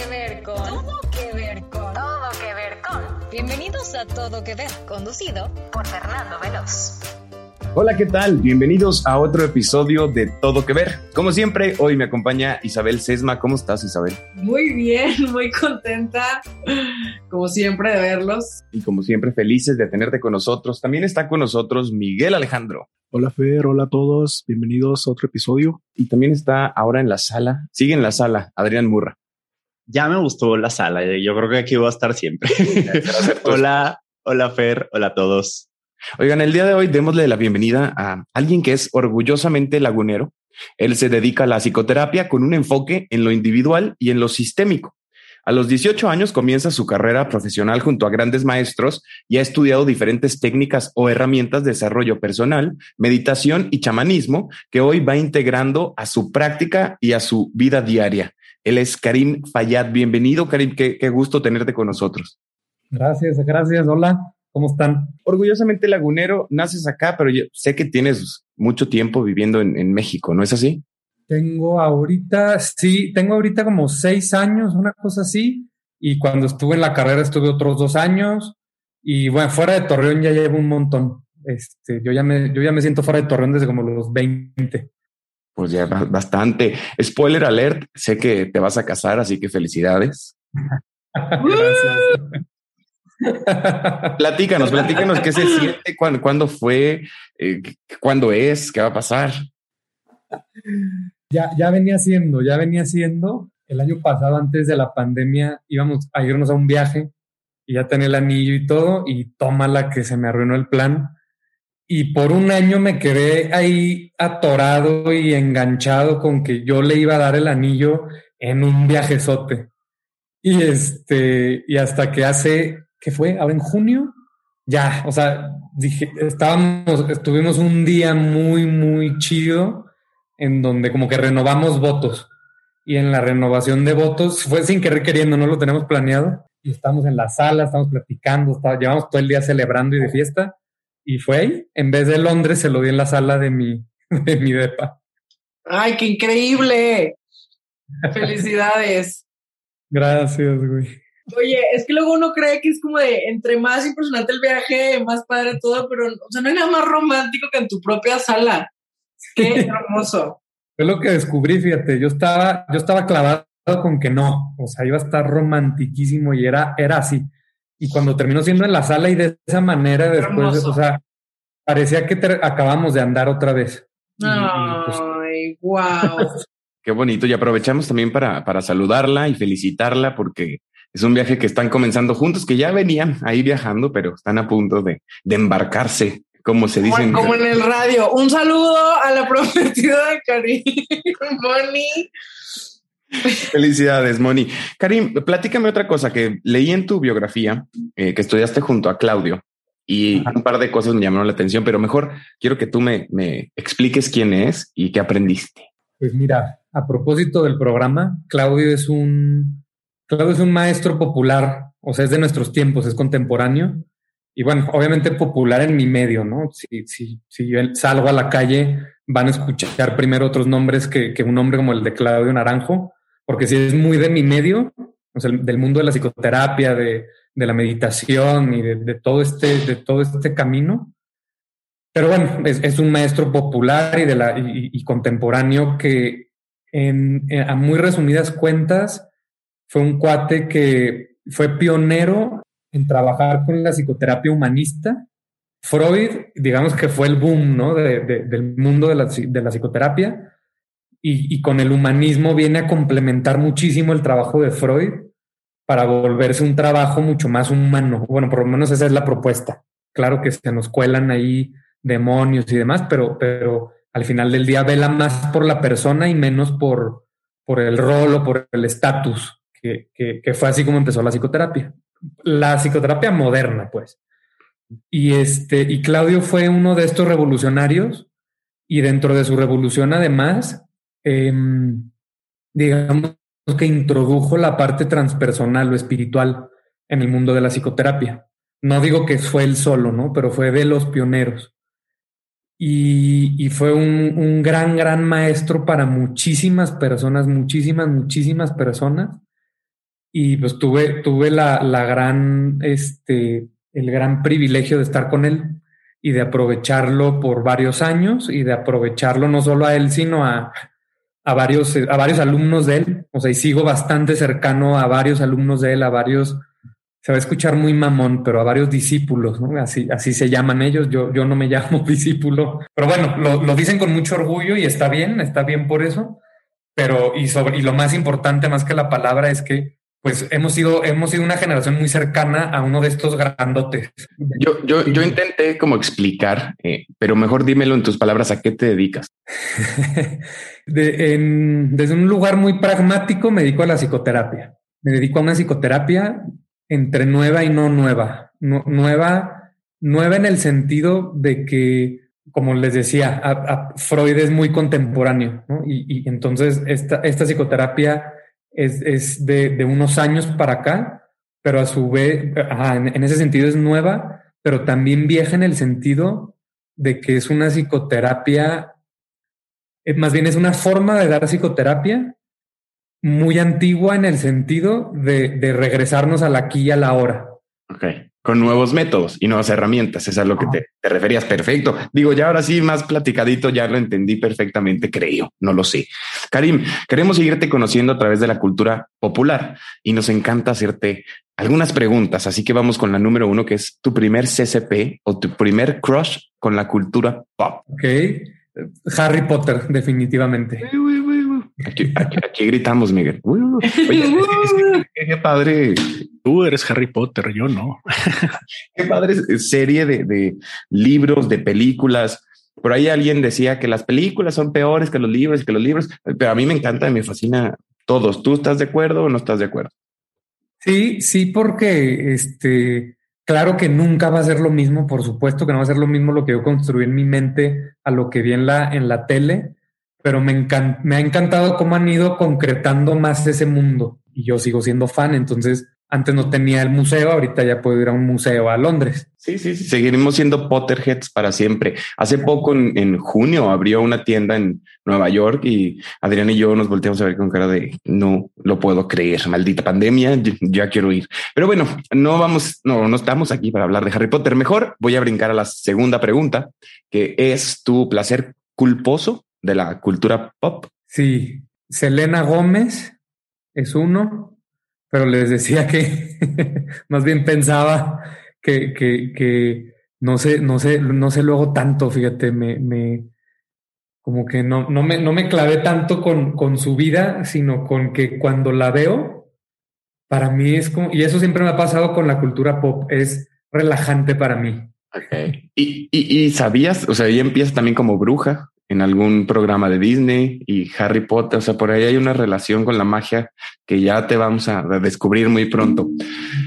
que ver con. Todo que ver con. Todo que ver con. Bienvenidos a Todo que ver, conducido por Fernando Veloz. Hola, ¿qué tal? Bienvenidos a otro episodio de Todo que Ver. Como siempre, hoy me acompaña Isabel Sesma. ¿Cómo estás, Isabel? Muy bien, muy contenta, como siempre, de verlos. Y como siempre, felices de tenerte con nosotros. También está con nosotros Miguel Alejandro. Hola Fer, hola a todos, bienvenidos a otro episodio. Y también está ahora en la sala, sigue en la sala, Adrián Murra. Ya me gustó la sala, yo creo que aquí voy a estar siempre. hola, hola Fer, hola a todos. Oigan, el día de hoy démosle la bienvenida a alguien que es orgullosamente lagunero. Él se dedica a la psicoterapia con un enfoque en lo individual y en lo sistémico. A los 18 años comienza su carrera profesional junto a grandes maestros y ha estudiado diferentes técnicas o herramientas de desarrollo personal, meditación y chamanismo que hoy va integrando a su práctica y a su vida diaria. Él es Karim Fayad. Bienvenido, Karim. Qué, qué gusto tenerte con nosotros. Gracias, gracias. Hola. ¿Cómo están? Orgullosamente lagunero, naces acá, pero yo sé que tienes mucho tiempo viviendo en, México, ¿no es así? Tengo ahorita, sí, tengo ahorita como seis años, una cosa así. Y cuando estuve en la carrera estuve otros dos años. Y bueno, fuera de Torreón ya llevo un montón. Este, yo ya me, yo ya me siento fuera de Torreón desde como los 20. Pues ya bastante. Spoiler alert, sé que te vas a casar, así que felicidades. Gracias. platícanos, platícanos qué se siente, cuándo, cuándo fue, eh, cuándo es, qué va a pasar. Ya, ya venía siendo, ya venía siendo. El año pasado, antes de la pandemia, íbamos a irnos a un viaje y ya tenía el anillo y todo, y tómala que se me arruinó el plan. Y por un año me quedé ahí atorado y enganchado con que yo le iba a dar el anillo en un viajezote. Y este, y hasta que hace que fue ahora en junio, ya, o sea, dije, estábamos, estuvimos un día muy, muy chido en donde como que renovamos votos. Y en la renovación de votos fue sin querer queriendo, no lo tenemos planeado. Y estamos en la sala, estamos platicando, está, llevamos todo el día celebrando y de fiesta. Y fue ahí, en vez de Londres, se lo di en la sala de mi, de mi depa. ¡Ay, qué increíble! ¡Felicidades! Gracias, güey. Oye, es que luego uno cree que es como de entre más impresionante el viaje, más padre todo, pero o sea, no hay nada más romántico que en tu propia sala. Qué hermoso. Fue lo que descubrí, fíjate, yo estaba, yo estaba clavado con que no, o sea, iba a estar romantiquísimo y era, era así. Y cuando terminó siendo en la sala y de esa manera después, o sea, parecía que acabamos de andar otra vez. Pues Ay, wow. Qué bonito. Y aprovechamos también para, para saludarla y felicitarla porque es un viaje que están comenzando juntos, que ya venían ahí viajando, pero están a punto de, embarcarse, como se dice. Como, en el radio. Un saludo a la prometida de Karim, Moni. Felicidades, Moni. Karim, platícame otra cosa que leí en tu biografía, eh, que estudiaste junto a Claudio, y un par de cosas me llamaron la atención, pero mejor quiero que tú me, me expliques quién es y qué aprendiste. Pues mira, a propósito del programa, Claudio es un Claudio es un maestro popular, o sea, es de nuestros tiempos, es contemporáneo. Y bueno, obviamente popular en mi medio, ¿no? Si, si, si yo salgo a la calle, van a escuchar primero otros nombres que, que un nombre como el de Claudio Naranjo, porque si es muy de mi medio, del mundo de la psicoterapia, de, la meditación y de, todo este, de todo este camino. Pero bueno, es, un maestro popular y, contemporáneo que en, a muy resumidas cuentas fue un cuate que fue pionero en trabajar con la psicoterapia humanista. Freud, digamos que fue el boom ¿no? del mundo de la psicoterapia y, y, con el humanismo viene a complementar muchísimo el trabajo de Freud para volverse un trabajo mucho más humano. Bueno, por lo menos esa es la propuesta. Claro que se nos cuelan ahí demonios y demás, pero, pero al final del día vela más por la persona y menos por, por el rol o por el estatus que, fue así como empezó la psicoterapia. La psicoterapia moderna, pues. Y, este, y Claudio fue uno de estos revolucionarios y dentro de su revolución además, em, digamos que introdujo la parte transpersonal o espiritual en el mundo de la psicoterapia. No digo que fue él solo, ¿no? Pero fue de los pioneros. Y, fue un, un, gran, gran maestro para muchísimas personas, muchísimas, muchísimas personas y pues tuve, tuve la, la gran, este, el gran privilegio de estar con él y de aprovecharlo por varios años y de aprovecharlo no solo a él, sino a, a varios, a varios alumnos de él. O sea, y sigo bastante cercano a varios alumnos de él, a varios, se va a escuchar muy mamón, pero a varios discípulos, ¿no? Así, así se llaman ellos. Yo, yo no me llamo discípulo, pero bueno, lo, lo dicen con mucho orgullo y está bien, está bien por eso. Pero, y sobre, y lo más importante más que la palabra es que pues hemos sido, hemos sido una generación muy cercana a uno de estos grandotes. Yo, yo, yo intenté como explicar, eh, pero mejor dímelo en tus palabras, ¿a qué te dedicas? de, en, desde un lugar muy pragmático me dedico a la psicoterapia. Me dedico a una psicoterapia entre nueva y no nueva. nueva, nueva en el sentido de que, como les decía, a, Freud es muy contemporáneo, ¿no? y, y, entonces esta, esta psicoterapia es, es de, de, unos años para acá, pero a su vez, en, en, ese sentido es nueva, pero también vieja en el sentido de que es una psicoterapia, eh, más bien es una forma de dar psicoterapia muy antigua en el sentido de, de regresarnos al aquí y a la hora. Okay con nuevos métodos y nuevas herramientas. Es a lo que te, te, referías. Perfecto. Digo, ya ahora sí, más platicadito, ya lo entendí perfectamente, creo, no lo sé. Karim, queremos seguirte conociendo a través de la cultura popular y nos encanta hacerte algunas preguntas. Así que vamos con la número uno, que es tu primer CCP o tu primer crush con la cultura pop. Ok. Harry Potter, definitivamente. Aquí, aquí, aquí gritamos, Miguel. Oye, qué padre Tú eres Harry Potter, yo no. Qué padre serie de, de, libros, de películas. Por ahí alguien decía que las películas son peores que los libros y que los libros, pero a mí me encanta y me fascina todos. ¿Tú estás de acuerdo o no estás de acuerdo? Sí, sí, porque este, claro que nunca va a ser lo mismo, por supuesto que no va a ser lo mismo lo que yo construí en mi mente a lo que vi en la, en la tele, pero me, me ha encantado cómo han ido concretando más ese mundo y yo sigo siendo fan, entonces antes no tenía el museo, ahorita ya puedo ir a un museo a Londres. Sí, sí, sí, seguiremos siendo Potterheads para siempre. Hace poco, en, en, junio, abrió una tienda en Nueva York y Adrián y yo nos volteamos a ver con cara de no lo puedo creer, maldita pandemia, ya quiero ir. Pero bueno, no vamos, no, no estamos aquí para hablar de Harry Potter. Mejor voy a brincar a la segunda pregunta, que es tu placer culposo de la cultura pop. Sí, Selena Gómez es uno, pero les decía que más bien pensaba que, que, que, no sé, no sé, no sé luego tanto, fíjate, me, me como que no, no me, no me clavé tanto con, con su vida, sino con que cuando la veo, para mí es como, y eso siempre me ha pasado con la cultura pop, es relajante para mí. Okay. ¿Y, y, y sabías, o sea, ella empieza también como bruja, en algún programa de Disney y Harry Potter. O sea, por ahí hay una relación con la magia que ya te vamos a descubrir muy pronto.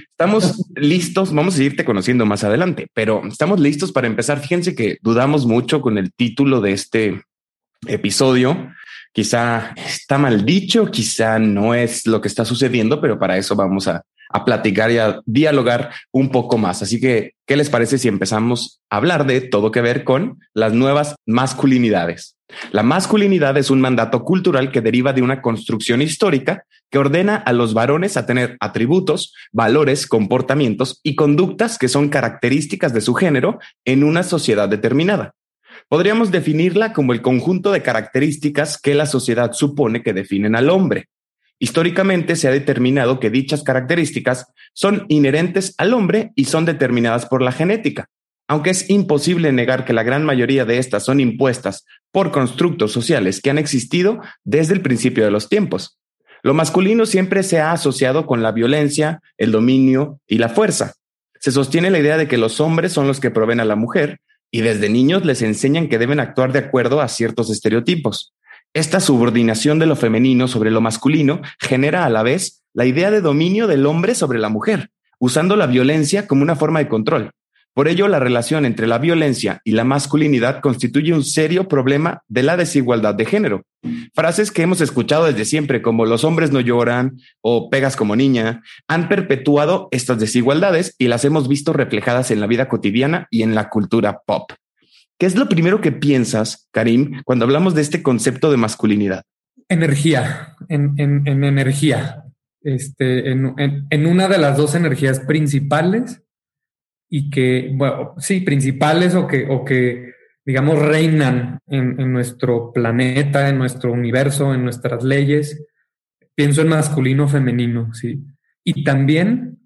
Estamos listos, vamos a seguirte conociendo más adelante, pero estamos listos para empezar. Fíjense que dudamos mucho con el título de este episodio. Quizá está mal dicho, quizá no es lo que está sucediendo, pero para eso vamos a a platicar y a dialogar un poco más. Así que, ¿qué les parece si empezamos a hablar de todo que ver con las nuevas masculinidades? La masculinidad es un mandato cultural que deriva de una construcción histórica que ordena a los varones a tener atributos, valores, comportamientos y conductas que son características de su género en una sociedad determinada. Podríamos definirla como el conjunto de características que la sociedad supone que definen al hombre, Históricamente se ha determinado que dichas características son inherentes al hombre y son determinadas por la genética, aunque es imposible negar que la gran mayoría de estas son impuestas por constructos sociales que han existido desde el principio de los tiempos. Lo masculino siempre se ha asociado con la violencia, el dominio y la fuerza. Se sostiene la idea de que los hombres son los que proveen a la mujer y desde niños les enseñan que deben actuar de acuerdo a ciertos estereotipos. Esta subordinación de lo femenino sobre lo masculino genera a la vez la idea de dominio del hombre sobre la mujer, usando la violencia como una forma de control. Por ello, la relación entre la violencia y la masculinidad constituye un serio problema de la desigualdad de género. Frases que hemos escuchado desde siempre, como los hombres no lloran o pegas como niña, han perpetuado estas desigualdades y las hemos visto reflejadas en la vida cotidiana y en la cultura pop. ¿Qué es lo primero que piensas, Karim, cuando hablamos de este concepto de masculinidad? Energía, en, en, en energía. este, en, en, una de las dos energías principales y que, bueno, sí, principales o que, o que digamos, reinan en, nuestro planeta, en nuestro universo, en nuestras leyes. Pienso en masculino, femenino, sí. Y también,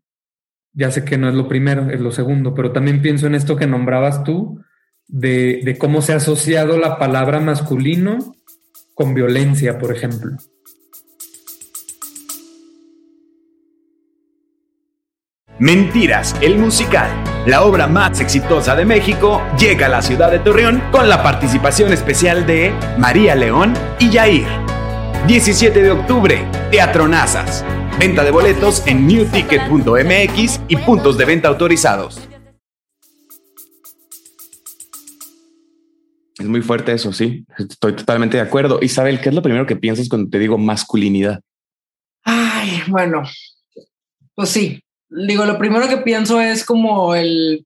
ya sé que no es lo primero, es lo segundo, pero también pienso en esto que nombrabas tú, de, cómo se ha asociado la palabra masculino con violencia, por ejemplo. Mentiras, el musical, la obra más exitosa de México, llega a la ciudad de Torreón con la participación especial de María León y Yair. 17 de octubre, Teatro Nazas. Venta de boletos en newticket.mx y puntos de venta autorizados. Es muy fuerte eso, sí. Estoy totalmente de acuerdo. Isabel, ¿qué es lo primero que piensas cuando te digo masculinidad? Ay, bueno, pues sí, digo, lo primero que pienso es como el,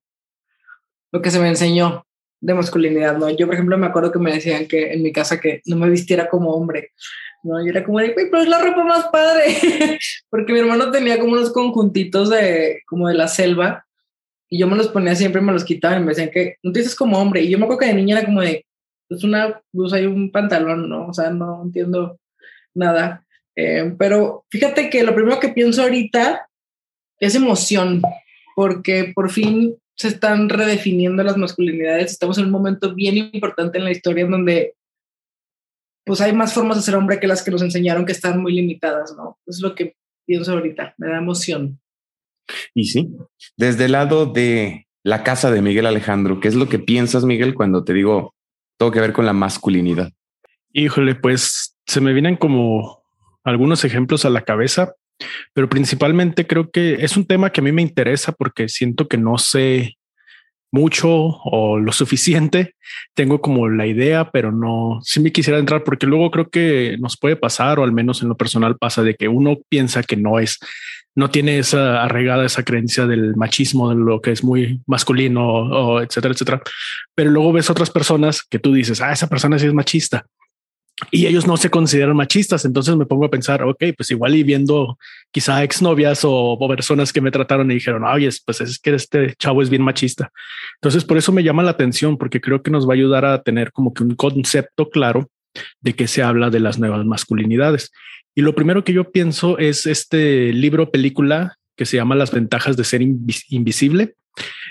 lo que se me enseñó de masculinidad, ¿no? Yo, por ejemplo, me acuerdo que me decían que en mi casa que no me vistiera como hombre, ¿no? Yo era como de, pero es la ropa más padre, porque mi hermano tenía como unos conjuntitos de, como de la selva, y yo me los ponía siempre me los quitaba y me decían que no te dices como hombre, y yo me acuerdo que de niña era como de, es una blusa y un pantalón, ¿no? O sea, no entiendo nada. Eh, pero fíjate que lo primero que pienso ahorita es emoción, porque por fin se están redefiniendo las masculinidades. Estamos en un momento bien importante en la historia en donde pues hay más formas de ser hombre que las que nos enseñaron que están muy limitadas, ¿no? Es lo que pienso ahorita, me da emoción. Y sí, desde el lado de la casa de Miguel Alejandro, ¿qué es lo que piensas, Miguel, cuando te digo todo que ver con la masculinidad? Híjole, pues se me vienen como algunos ejemplos a la cabeza pero principalmente creo que es un tema que a mí me interesa porque siento que no sé mucho o lo suficiente. Tengo como la idea, pero no, si me quisiera entrar porque luego creo que nos puede pasar, o al menos en lo personal pasa, de que uno piensa que no es, no tiene esa arraigada, esa creencia del machismo, de lo que es muy masculino, o etcétera, etcétera. Pero luego ves otras personas que tú dices, ah, esa persona sí es machista y ellos no se consideran machistas. Entonces me pongo a pensar, ok, pues igual y viendo quizá exnovias o, o personas que me trataron y dijeron, oye, pues es que este chavo es bien machista. Entonces por eso me llama la atención, porque creo que nos va a ayudar a tener como que un concepto claro de que se habla de las nuevas masculinidades. Y lo primero que yo pienso es este libro película que se llama Las ventajas de ser invisible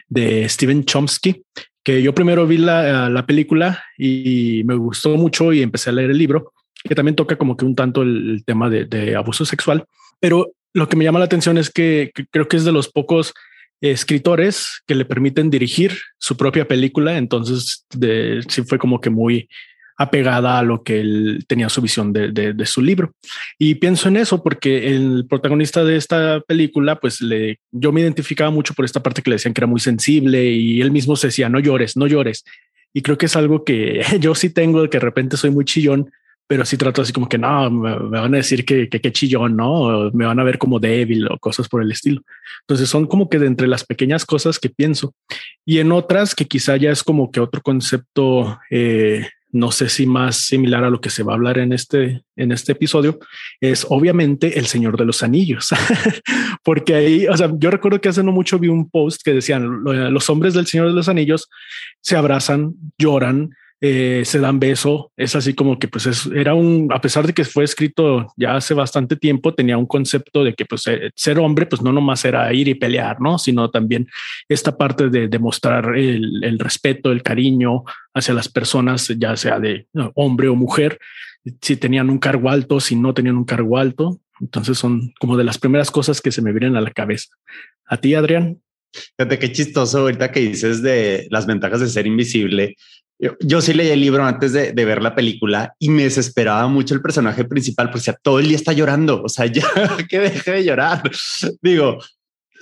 de Steven Chomsky, que yo primero vi la, la, película y me gustó mucho y empecé a leer el libro, que también toca como que un tanto el, tema de, abuso sexual, pero lo que me llama la atención es que, creo que es de los pocos escritores que le permiten dirigir su propia película, entonces de, sí fue como que muy apegada a lo que él tenía su visión de, de, su libro. Y pienso en eso porque el protagonista de esta película, pues le, yo me identificaba mucho por esta parte que le decían que era muy sensible y él mismo se decía, no llores, no llores. Y creo que es algo que yo sí tengo, que de repente soy muy chillón, pero sí trato así como que no, me, van a decir que qué chillón, no, me van a ver como débil o cosas por el estilo. Entonces son como que de entre las pequeñas cosas que pienso y en otras que quizá ya es como que otro concepto eh, no sé si más similar a lo que se va a hablar en este, en este episodio, es obviamente el Señor de los Anillos. Porque ahí, o sea, yo recuerdo que hace no mucho vi un post que decían, los hombres del Señor de los Anillos se abrazan, lloran, eh, se dan beso. Es así como que pues es, era un, a pesar de que fue escrito ya hace bastante tiempo, tenía un concepto de que pues eh, ser hombre pues no nomás era ir y pelear, ¿no? Sino también esta parte de demostrar el, el respeto, el cariño hacia las personas, ya sea de hombre o mujer, si tenían un cargo alto, si no tenían un cargo alto. Entonces son como de las primeras cosas que se me vienen a la cabeza. A ti, Adrián. Fíjate qué chistoso ahorita que dices de las ventajas de ser invisible. Yo, sí leí el libro antes de, ver la película y me desesperaba mucho el personaje principal, porque todo el día está llorando. O sea, ya que deje de llorar. Digo,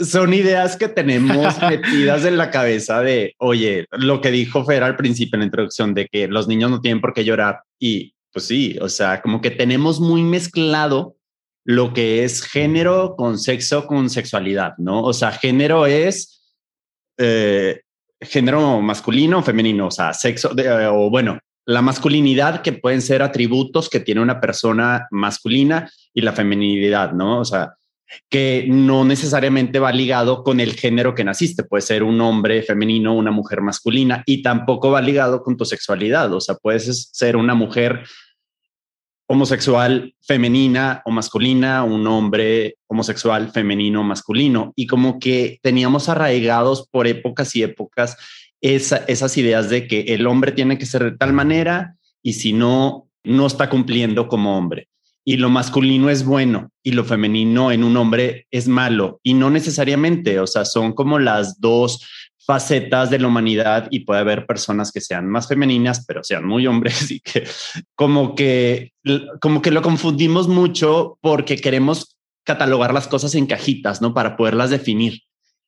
son ideas que tenemos metidas en la cabeza de, oye, lo que dijo Fer al principio en la introducción de que los niños no tienen por qué llorar. Y pues sí, o sea, como que tenemos muy mezclado lo que es género con sexo con sexualidad, ¿no? O sea, género es eh, género masculino o femenino, o sea, sexo, eh, o bueno, la masculinidad que pueden ser atributos que tiene una persona masculina y la feminidad, ¿no? O sea, que no necesariamente va ligado con el género que naciste. Puede ser un hombre femenino, una mujer masculina y tampoco va ligado con tu sexualidad. O sea, puedes ser una mujer homosexual femenina o masculina, un hombre homosexual femenino o masculino. Y como que teníamos arraigados por épocas y épocas esas ideas de que el hombre tiene que ser de tal manera y si no, no está cumpliendo como hombre y lo masculino es bueno y lo femenino en un hombre es malo y no necesariamente, o sea, son como las dos facetas de la humanidad y puede haber personas que sean más femeninas, pero sean muy hombres y que como que como que lo confundimos mucho porque queremos catalogar las cosas en cajitas, ¿no? Para poderlas definir.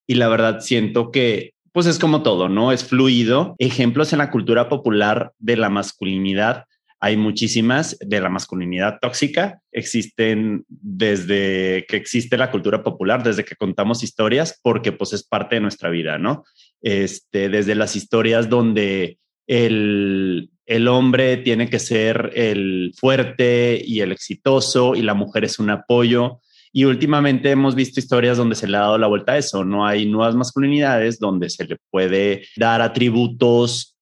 Y la verdad siento que pues es como todo, ¿no? Es fluido. Ejemplos en la cultura popular de la masculinidad hay muchísimas de la masculinidad tóxica. Existen desde que existe la cultura popular, desde que contamos historias, porque pues es parte de nuestra vida, ¿no? Este, desde las historias donde el, el hombre tiene que ser el fuerte y el exitoso y la mujer es un apoyo. Y últimamente hemos visto historias donde se le ha dado la vuelta a eso. No hay nuevas masculinidades donde se le puede dar atributos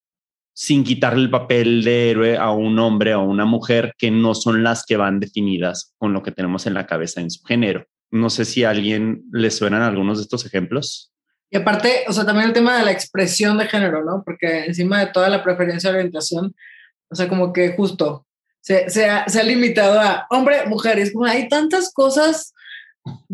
sin quitarle el papel de héroe a un hombre o a una mujer que no son las que van definidas con lo que tenemos en la cabeza en su género. No sé si a alguien le suenan algunos de estos ejemplos. Y aparte, o sea, también el tema de la expresión de género, ¿no? Porque encima de toda la preferencia de orientación, o sea, como que justo se, se, ha, se ha, limitado a hombre, mujer. Es como hay tantas cosas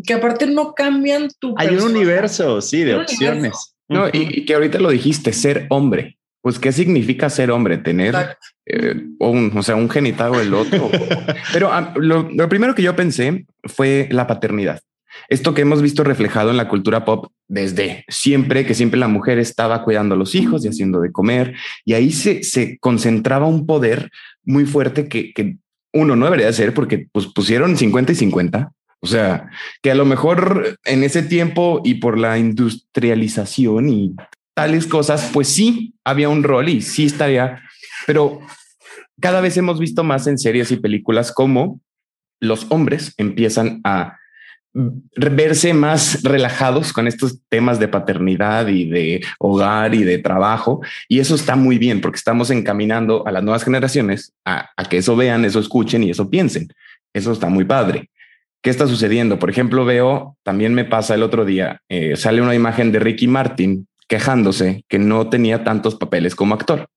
que aparte no cambian tu. Hay un universo, sí, de opciones. No, y, y, que ahorita lo dijiste, ser hombre pues qué significa ser hombre, tener eh, un, o sea, un genital o el otro. Pero ah, lo, lo, primero que yo pensé fue la paternidad. Esto que hemos visto reflejado en la cultura pop desde siempre, que siempre la mujer estaba cuidando a los hijos y haciendo de comer, y ahí se, se concentraba un poder muy fuerte que, que uno no debería ser porque pues, pusieron 50 y 50. O sea, que a lo mejor en ese tiempo y por la industrialización y tales cosas, pues sí había un rol y sí estaría, pero cada vez hemos visto más en series y películas cómo los hombres empiezan a verse más relajados con estos temas de paternidad y de hogar y de trabajo. Y eso está muy bien porque estamos encaminando a las nuevas generaciones a, que eso vean, eso escuchen y eso piensen. Eso está muy padre. ¿Qué está sucediendo? Por ejemplo, veo, también me pasa el otro día, eh, sale una imagen de Ricky Martin quejándose que no tenía tantos papeles como actor.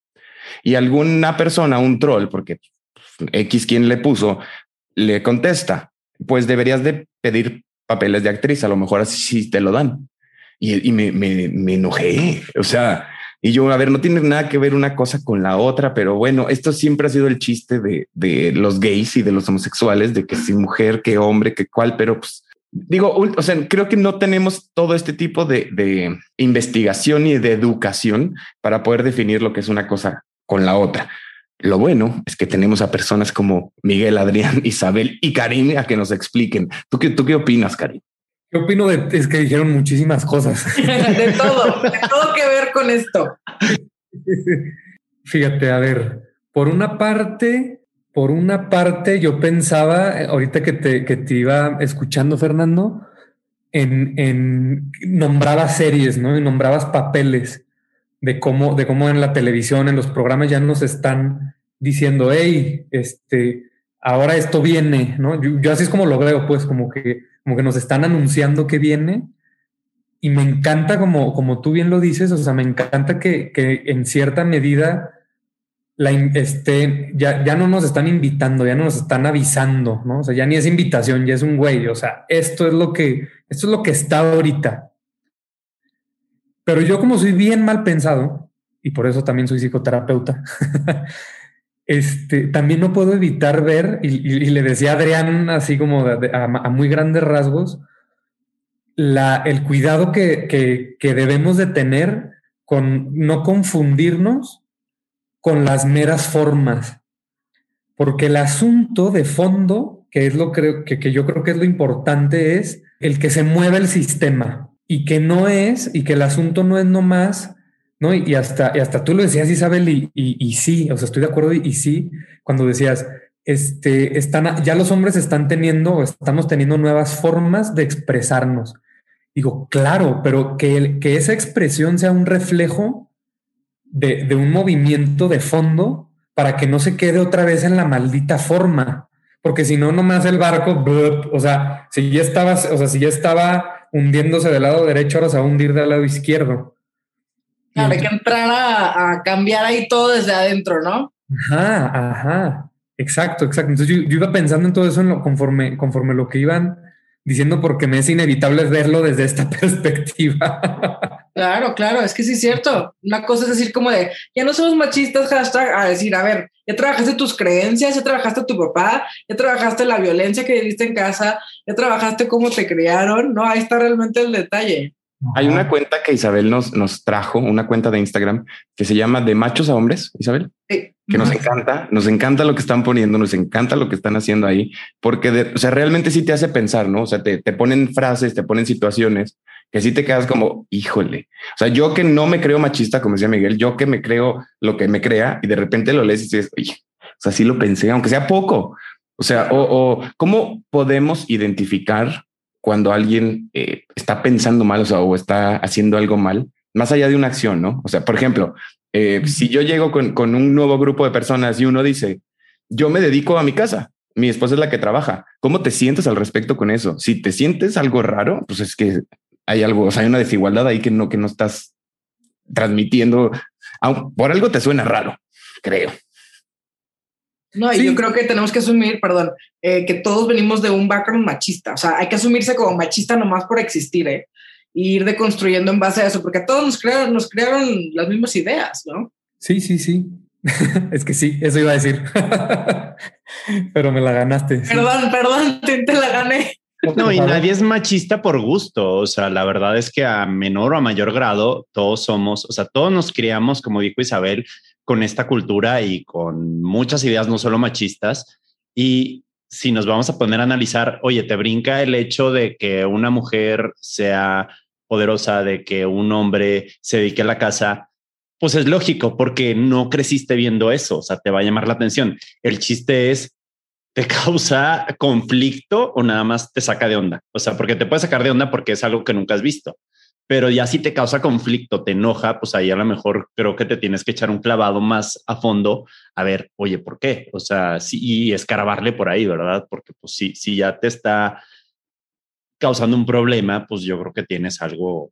Y alguna persona, un troll, porque X quien le puso, le contesta, pues deberías de pedir papeles de actriz, a lo mejor así sí te lo dan. Y, y me, me, me, enojé, o sea, y yo, a ver, no tiene nada que ver una cosa con la otra, pero bueno, esto siempre ha sido el chiste de, de los gays y de los homosexuales, de que si mujer, que hombre, que cual, pero pues digo, o sea, creo que no tenemos todo este tipo de, de, investigación y de educación para poder definir lo que es una cosa con la otra. Lo bueno es que tenemos a personas como Miguel, Adrián, Isabel y Karim a que nos expliquen. ¿Tú qué, tú qué opinas, Karim? ¿Qué opino de es que dijeron muchísimas cosas? de todo, de todo que ver con esto. Fíjate, a ver, por una parte, por una parte, yo pensaba, eh, ahorita que te, que te iba escuchando, Fernando, en, en nombrabas series, ¿no? Y nombrabas papeles de cómo, de cómo en la televisión, en los programas ya nos están diciendo, hey, este, ahora esto viene, ¿no? Yo, así es como lo veo, pues, como que, como que nos están anunciando que viene. Y me encanta, como, como tú bien lo dices, o sea, me encanta que, que en cierta medida la, este, ya, ya no nos están invitando, ya no nos están avisando, ¿no? O sea, ya ni es invitación, ya es un güey. O sea, esto es lo que, esto es lo que está ahorita. Pero yo, como soy bien mal pensado, y por eso también soy psicoterapeuta, este, también no puedo evitar ver, y, le decía a Adrián así como a, muy grandes rasgos, la, el cuidado que, que, que debemos de tener con no confundirnos con las meras formas. Porque el asunto de fondo, que es lo que, que yo creo que es lo importante, es el que se mueva el sistema y que no es, y que el asunto no es nomás, ¿no? Y, hasta, y hasta tú lo decías, Isabel, y, y, y, sí, o sea, estoy de acuerdo, y, sí, cuando decías, este, están, ya los hombres están teniendo, estamos teniendo nuevas formas de expresarnos. Digo, claro, pero que, que esa expresión sea un reflejo de, de, un movimiento de fondo para que no se quede otra vez en la maldita forma. Porque si no, nomás el barco, o sea, si ya estaba, o sea, si ya estaba hundiéndose del lado derecho, ahora se va a hundir del lado izquierdo. Claro, hay que entrar a, a cambiar ahí todo desde adentro, ¿no? Ajá, ajá. Exacto, exacto. Entonces yo, iba pensando en todo eso en lo, conforme, conforme lo que iban diciendo, porque me es inevitable verlo desde esta perspectiva. Claro, claro, es que sí es cierto. Una cosa es decir como de, ya no somos machistas, hashtag, a decir, a ver, ya trabajaste tus creencias, ya trabajaste tu papá, ya trabajaste la violencia que viviste en casa, ya trabajaste cómo te criaron, ¿no? Ahí está realmente el detalle. Hay una cuenta que Isabel nos, nos trajo, una cuenta de Instagram que se llama De Machos a Hombres, Isabel. Sí que nos encanta, nos encanta lo que están poniendo, nos encanta lo que están haciendo ahí, porque, o sea, realmente sí te hace pensar, ¿no? O sea, te, te, ponen frases, te ponen situaciones que sí te quedas como, híjole. O sea, yo que no me creo machista, como decía Miguel, yo que me creo lo que me crea y de repente lo lees y dices, oye, o sea, sí lo pensé, aunque sea poco. O sea, o, o cómo podemos identificar cuando alguien eh, está pensando mal, o sea, o está haciendo algo mal, más allá de una acción, ¿no? O sea, por ejemplo, eh, si yo llego con, con, un nuevo grupo de personas y uno dice, yo me dedico a mi casa, mi esposa es la que trabaja, ¿cómo te sientes al respecto con eso? Si te sientes algo raro, pues es que hay algo, o sea, hay una desigualdad ahí que no, que no estás transmitiendo. Por algo te suena raro, creo. No, y sí. yo creo que tenemos que asumir, perdón, eh, que todos venimos de un background machista. O sea, hay que asumirse como machista nomás por existir, ¿eh? y ir deconstruyendo en base a eso, porque a todos nos crearon, nos crearon las mismas ideas, ¿no? Sí, sí, sí. es que sí, eso iba a decir. Pero me la ganaste. Perdón, sí. perdón, te, te, la gané. No, y nadie es machista por gusto. O sea, la verdad es que a menor o a mayor grado, todos somos, o sea, todos nos criamos, como dijo Isabel, con esta cultura y con muchas ideas, no solo machistas. Y si nos vamos a poner a analizar, oye, te brinca el hecho de que una mujer sea poderosa, de que un hombre se dedique a la casa, pues es lógico porque no creciste viendo eso, o sea, te va a llamar la atención. El chiste es, ¿te causa conflicto o nada más te saca de onda? O sea, porque te puede sacar de onda porque es algo que nunca has visto. Pero ya si te causa conflicto, te enoja, pues ahí a lo mejor creo que te tienes que echar un clavado más a fondo a ver, oye, ¿por qué? O sea, sí, y escarabarle por ahí, ¿verdad? Porque pues si, si ya te está causando un problema, pues yo creo que tienes algo.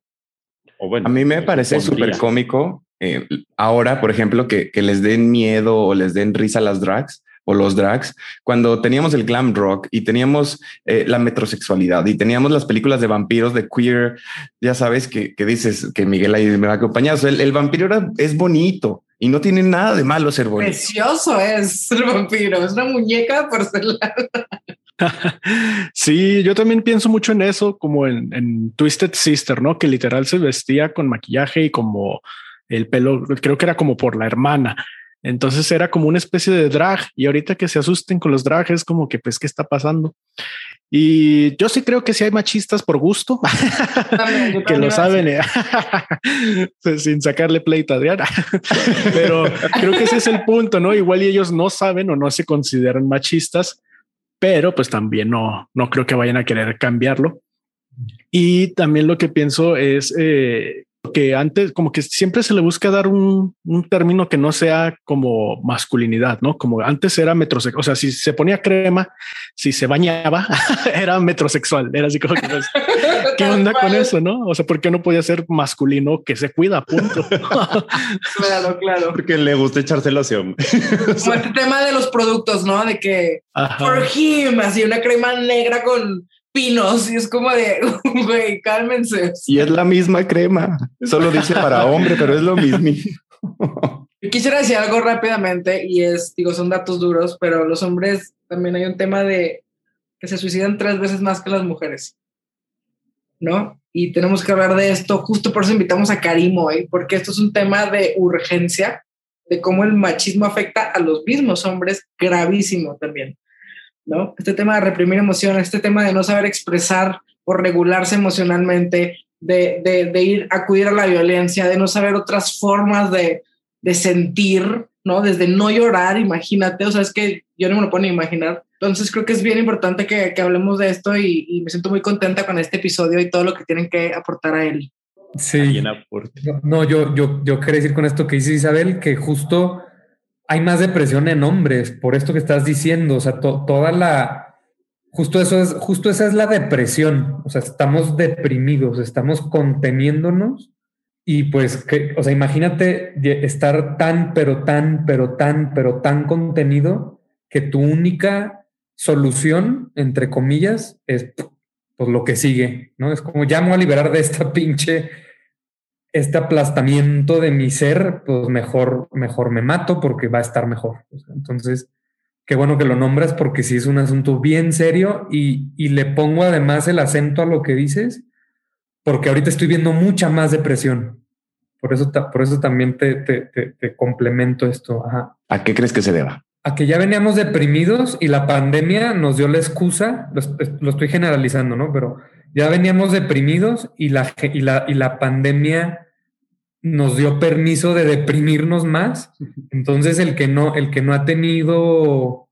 O bueno, a mí me parece súper cómico eh, ahora, por ejemplo, que, que, les den miedo o les den risa a las drags o los drags, cuando teníamos el glam rock y teníamos eh, la metrosexualidad y teníamos las películas de vampiros, de queer, ya sabes que, que dices que Miguel ahí me va a acompañar. O sea, el, el, vampiro era, es bonito y no tiene nada de malo ser bonito. Precioso es el vampiro, es una muñeca de porcelana. sí, yo también pienso mucho en eso, como en, en, Twisted Sister, ¿no? Que literal se vestía con maquillaje y como el pelo, creo que era como por la hermana. Entonces era como una especie de drag y ahorita que se asusten con los drags es como que pues qué está pasando. Y yo sí creo que sí hay machistas por gusto también, que lo saben eh, sin sacarle pleito a Adriana, pero creo que ese es el punto, ¿no? Igual y ellos no saben o no se consideran machistas, pero pues también no, no creo que vayan a querer cambiarlo. Y también lo que pienso es eh, que antes como que siempre se le busca dar un, un, término que no sea como masculinidad, ¿no? Como antes era metrosexual, o sea, si se ponía crema, si se bañaba, era metrosexual, era así como que, pues, ¿qué onda con eso, no? O sea, ¿por qué no podía ser masculino que se cuida, punto? claro, claro. Porque le gusta echarse loción. como este tema de los productos, ¿no? De que Ajá. for him, así una crema negra con pinos y es como de, güey, cálmense. Y es la misma crema, solo dice para hombre, pero es lo mismo. Yo quisiera decir algo rápidamente y es, digo, son datos duros, pero los hombres también hay un tema de que se suicidan tres veces más que las mujeres, ¿no? Y tenemos que hablar de esto, justo por eso invitamos a Karim hoy, porque esto es un tema de urgencia, de cómo el machismo afecta a los mismos hombres, gravísimo también. ¿No? Este tema de reprimir emociones, este tema de no saber expresar o regularse emocionalmente, de, de, de ir a acudir a la violencia, de no saber otras formas de, de sentir, ¿no? Desde no llorar, imagínate, o sea, es que yo no me lo puedo ni imaginar. Entonces creo que es bien importante que, que hablemos de esto y, y, me siento muy contenta con este episodio y todo lo que tienen que aportar a él. Sí. No, yo, yo, yo quería decir con esto que dice Isabel, que justo hay más depresión en hombres, por esto que estás diciendo, o sea, to, toda la, justo eso es, justo esa es la depresión, o sea, estamos deprimidos, estamos conteniéndonos y pues, que, o sea, imagínate estar tan, pero tan, pero tan, pero tan contenido que tu única solución, entre comillas, es pues lo que sigue, ¿no? Es como voy a liberar de esta pinche, este aplastamiento de mi ser, pues mejor, mejor me mato porque va a estar mejor. Entonces, qué bueno que lo nombras porque sí es un asunto bien serio y, y le pongo además el acento a lo que dices, porque ahorita estoy viendo mucha más depresión. Por eso, por eso también te, te, te, te complemento esto. Ajá. ¿A qué crees que se deba? a que ya veníamos deprimidos y la pandemia nos dio la excusa, lo, estoy generalizando, ¿no? Pero ya veníamos deprimidos y la, y la, y la pandemia nos dio permiso de deprimirnos más. Entonces el que no, el que no ha tenido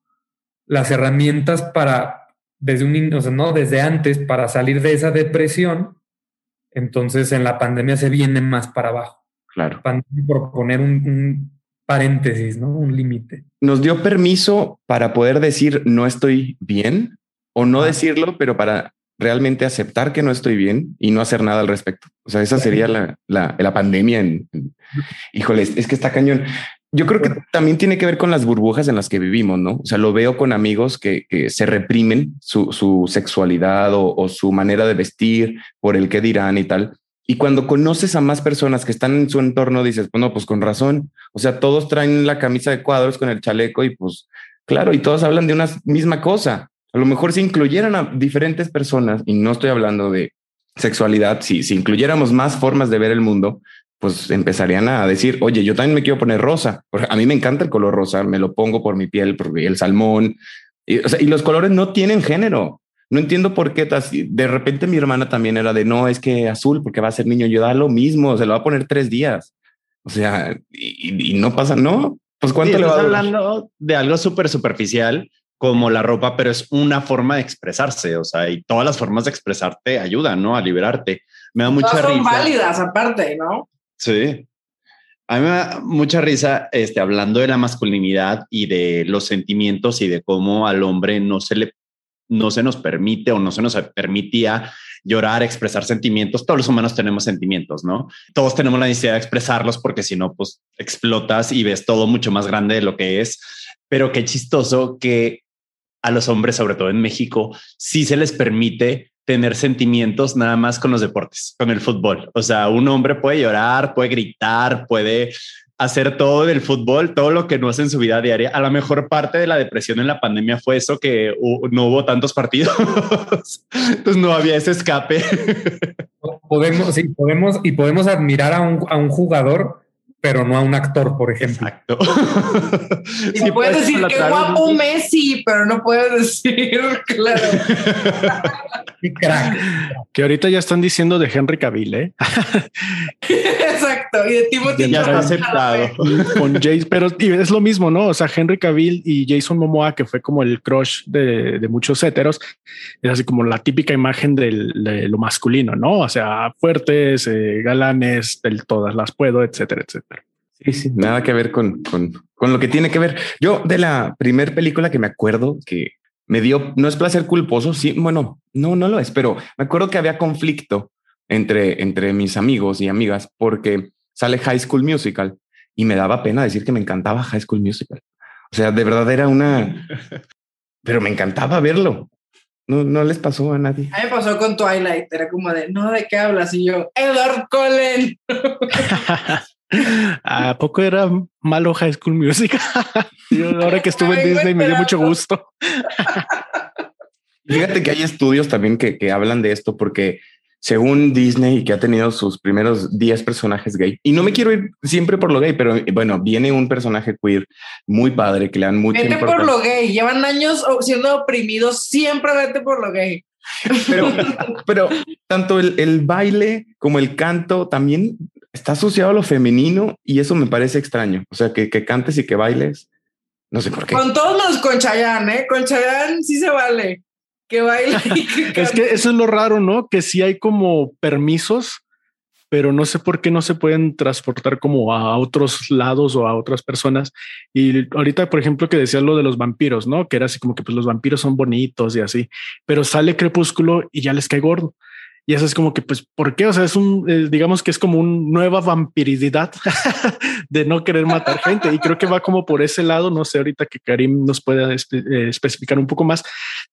las herramientas para, desde un, o sea, no, desde antes, para salir de esa depresión, entonces en la pandemia se viene más para abajo. Claro. por poner un paréntesis, ¿no? Un límite. Nos dio permiso para poder decir no estoy bien o no decirlo, pero para realmente aceptar que no estoy bien y no hacer nada al respecto. O sea, esa sería la, la, la pandemia. En, en, híjoles, es que está cañón. Yo creo que también tiene que ver con las burbujas en las que vivimos, ¿no? O sea, lo veo con amigos que, que se reprimen su, su sexualidad o, o, su manera de vestir por el que dirán y tal. Y cuando conoces a más personas que están en su entorno, dices, bueno, pues con razón. O sea, todos traen la camisa de cuadros con el chaleco y pues, claro, y todos hablan de una misma cosa. A lo mejor si incluyeran a diferentes personas, y no estoy hablando de sexualidad, si, si incluyéramos más formas de ver el mundo, pues empezarían a decir, oye, yo también me quiero poner rosa. A mí me encanta el color rosa, me lo pongo por mi piel, por el salmón. Y, o sea, y los colores no tienen género. No entiendo por qué de repente mi hermana también era de no, es que azul porque va a ser niño. Yo da lo mismo, se lo va a poner tres días. O sea, y, y no pasa, no. Pues cuánto sí, le va a hablando de algo súper superficial como la ropa, pero es una forma de expresarse. O sea, y todas las formas de expresarte ayudan, ¿no? A liberarte. Me da mucha Todas son risa. válidas aparte, ¿no? Sí. A mí me da mucha risa este, hablando de la masculinidad y de los sentimientos y de cómo al hombre no se le no se nos permite o no se nos permitía llorar, expresar sentimientos. Todos los humanos tenemos sentimientos, ¿no? Todos tenemos la necesidad de expresarlos porque si no, pues explotas y ves todo mucho más grande de lo que es. Pero qué chistoso que a los hombres, sobre todo en México, sí se les permite tener sentimientos nada más con los deportes, con el fútbol. O sea, un hombre puede llorar, puede gritar, puede hacer todo del fútbol, todo lo que no hace en su vida diaria. A la mejor parte de la depresión en la pandemia fue eso, que no hubo tantos partidos, entonces no había ese escape. Podemos, sí, podemos, y podemos admirar a un, a un jugador pero no a un actor, por ejemplo. Exacto. Y sí, puedes decir que guapo. Messi, pero no puedes decir, claro. Crack. Que ahorita ya están diciendo de Henry Cavill, ¿eh? Exacto. Y de Timothy ya está aceptado. Con Jace, pero es lo mismo, ¿no? O sea, Henry Cavill y Jason Momoa, que fue como el crush de, de muchos héteros, es así como la típica imagen del, de lo masculino, ¿no? O sea, fuertes, eh, galanes, del todas las puedo, etcétera, etcétera. Sí, sí, nada que ver con, con, con lo que tiene que ver. Yo de la primer película que me acuerdo que me dio, no es placer culposo, sí, bueno, no, no lo es, pero me acuerdo que había conflicto entre, entre mis amigos y amigas porque sale High School Musical y me daba pena decir que me encantaba High School Musical. O sea, de verdad era una, pero me encantaba verlo. No, no les pasó a nadie. A mí me pasó con Twilight, era como de, no, ¿de qué hablas? Y yo, Edward Cullen. ¿A poco era malo High School Music? Yo, ahora que estuve en Disney me dio mucho gusto. Fíjate que hay estudios también que, que hablan de esto porque según Disney, que ha tenido sus primeros 10 personajes gay, y no me quiero ir siempre por lo gay, pero bueno, viene un personaje queer muy padre que le dan mucho. Vete por lo gay, llevan años siendo oprimidos, siempre vete por lo gay. Pero, pero tanto el, el baile como el canto también está asociado a lo femenino y eso me parece extraño. O sea, que, que cantes y que bailes, no sé por qué. Con todos los con Chayanne, ¿eh? Con Chayanne sí se vale que baile. es que eso es lo raro, ¿no? Que sí hay como permisos, pero no sé por qué no se pueden transportar como a otros lados o a otras personas. Y ahorita, por ejemplo, que decías lo de los vampiros, ¿no? Que era así como que pues los vampiros son bonitos y así, pero sale Crepúsculo y ya les cae gordo. Y eso es como que, pues, ¿por qué? O sea, es un, eh, digamos que es como una nueva vampiridad de no querer matar gente. Y creo que va como por ese lado. No sé, ahorita que Karim nos pueda eh, especificar un poco más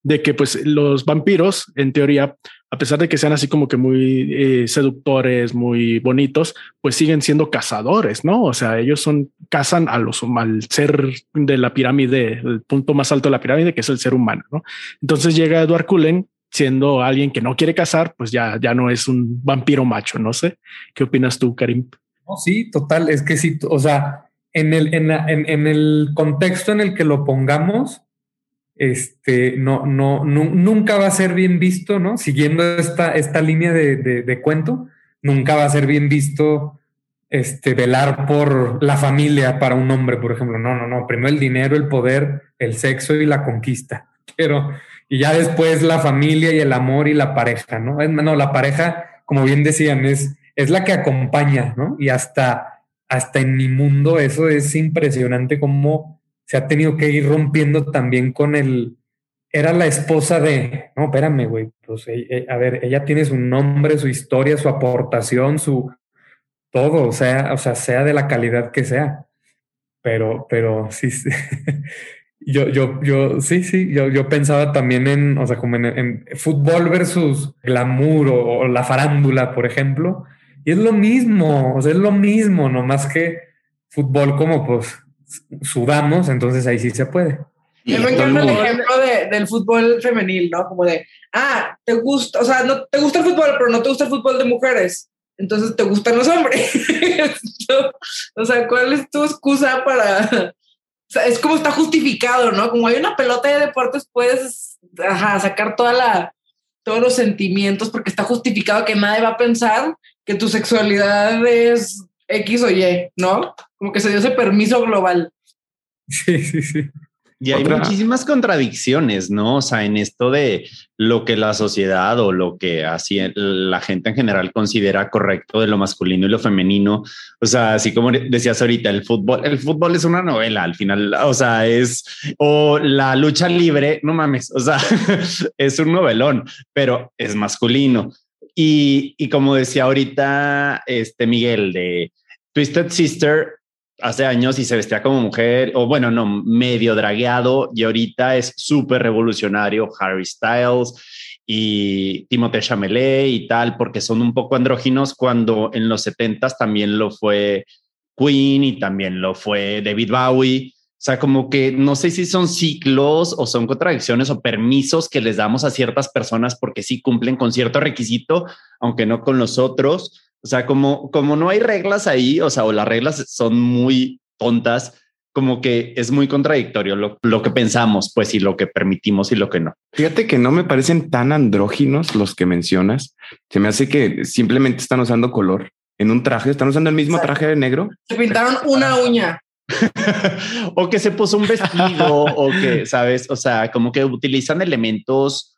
de que, pues, los vampiros, en teoría, a pesar de que sean así como que muy eh, seductores, muy bonitos, pues siguen siendo cazadores, ¿no? O sea, ellos son, cazan a los, al ser de la pirámide, el punto más alto de la pirámide, que es el ser humano, ¿no? Entonces llega Edward Cullen siendo alguien que no quiere casar, pues ya, ya no es un vampiro macho. No sé qué opinas tú, Karim. Sí, total. Es que sí, o sea, en el, en, en, el contexto en el que lo pongamos, este, no, no, nunca va a ser bien visto, ¿no? Siguiendo esta, esta línea de, de, cuento, nunca va a ser bien visto este, velar por la familia para un hombre, por ejemplo. No, no, no. Primero el dinero, el poder, el sexo y la conquista. Pero y ya después la familia y el amor y la pareja, ¿no? No, la pareja, como bien decían, es, es la que acompaña, ¿no? Y hasta, hasta en mi mundo eso es impresionante cómo se ha tenido que ir rompiendo también con el... Era la esposa de... No, espérame, güey. Pues, eh, eh, a ver, ella tiene su nombre, su historia, su aportación, su... Todo, o sea, o sea, sea de la calidad que sea. Pero, pero sí, sí. Yo, yo, yo, sí, sí, yo, yo pensaba también en, o sea, como en, fútbol versus glamour o, la farándula, por ejemplo. Y es lo mismo, o sea, es lo mismo, no más que fútbol como pues sudamos, entonces ahí sí se puede. me encanta el ejemplo del fútbol femenil, ¿no? Como de, ah, te gusta, o sea, no te gusta el fútbol, pero no te gusta el fútbol de mujeres. Entonces te gustan los hombres. o sea, ¿cuál es tu excusa para, es como está justificado, ¿no? Como hay una pelota de deportes, puedes sacar toda la, todos los sentimientos porque está justificado que nadie va a pensar que tu sexualidad es X o Y, ¿no? Como que se dio ese permiso global. Sí, sí, sí. Y hay muchísimas contradicciones, ¿no? O sea, en esto de lo que la sociedad o lo que así la gente en general considera correcto de lo masculino y lo femenino. O sea, así como decías ahorita, el fútbol, el fútbol es una novela al final, o sea, es o la lucha libre, no mames, o sea, es un novelón, pero es masculino. Y, y como decía ahorita este Miguel de Twisted Sister, hace años y se vestía como mujer, o bueno, no, medio dragueado, y ahorita es súper revolucionario Harry Styles y Timothée Chalamet y tal, porque son un poco andróginos cuando en los 70 también lo fue Queen y también lo fue David Bowie. O sea, como que no sé si son ciclos o son contradicciones o permisos que les damos a ciertas personas porque sí cumplen con cierto requisito, aunque no con los otros o sea, como, como no hay reglas ahí, o sea, o las reglas son muy tontas, como que es muy contradictorio lo, lo, que pensamos, pues, y lo que permitimos y lo que no. Fíjate que no me parecen tan andróginos los que mencionas. Se me hace que simplemente están usando color en un traje, están usando el mismo traje de negro. Se pintaron una uña. o que se puso un vestido o que, sabes, o sea, como que utilizan elementos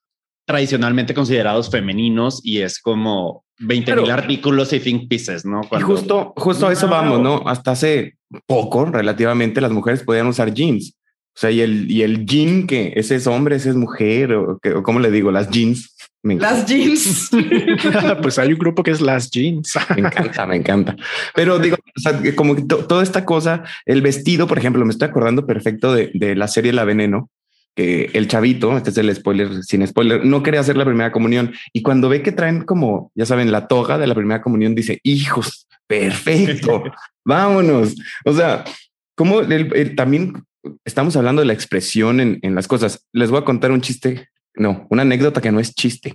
tradicionalmente considerados femeninos y es como 20 mil artículos y think pieces, ¿no? Y justo, justo a eso vamos, ¿no? Hasta hace poco, relativamente, las mujeres podían usar jeans. O sea, y el, y el jean que ese es hombre, ese es mujer, o, que, o cómo le digo, las jeans. Las jeans. pues hay un grupo que es las jeans. me encanta, me encanta. Pero digo, o sea, como que toda esta cosa, el vestido, por ejemplo, me estoy acordando perfecto de, de la serie La Veneno, que el chavito, este es el spoiler sin spoiler, no quería hacer la primera comunión y cuando ve que traen como, ya saben, la toga de la primera comunión, dice, hijos, perfecto, vámonos. O sea, como también estamos hablando de la expresión en, en las cosas. Les voy a contar un chiste, no, una anécdota que no es chiste.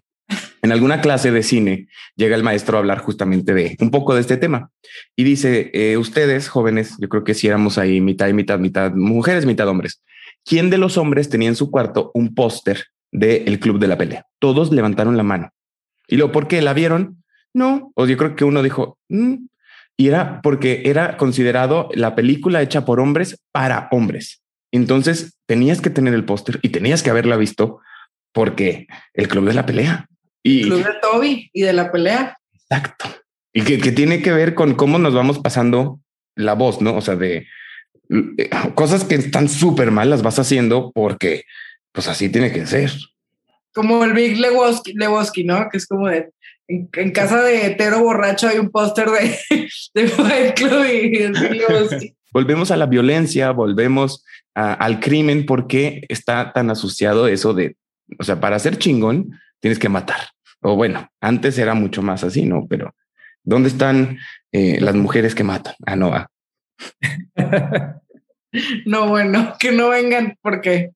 En alguna clase de cine llega el maestro a hablar justamente de un poco de este tema y dice, eh, ustedes jóvenes, yo creo que si éramos ahí mitad y mitad, mitad mujeres, mitad hombres, ¿quién de los hombres tenía en su cuarto un póster del Club de la Pelea? Todos levantaron la mano. ¿Y luego por qué? ¿La vieron? No. O yo creo que uno dijo, mm". y era porque era considerado la película hecha por hombres para hombres. Entonces tenías que tener el póster y tenías que haberla visto porque el club de la pelea. Y, El club de Toby y de la pelea. Exacto. Y que, que tiene que ver con cómo nos vamos pasando la voz, ¿no? O sea, de cosas que están súper mal las vas haciendo porque pues así tiene que ser. Como el Big Lebowski, Lebowski ¿no? Que es como de en, en casa de hetero borracho hay un póster de, de Fight Club y el Big Lebowski. Volvemos a la violencia, volvemos a- al crimen porque está tan asociado eso de, o sea, para ser chingón tienes que matar. O bueno, antes era mucho más así, ¿no? Pero ¿dónde están eh, las mujeres que matan? Ah, no, ah, No, bueno, que no vengan porque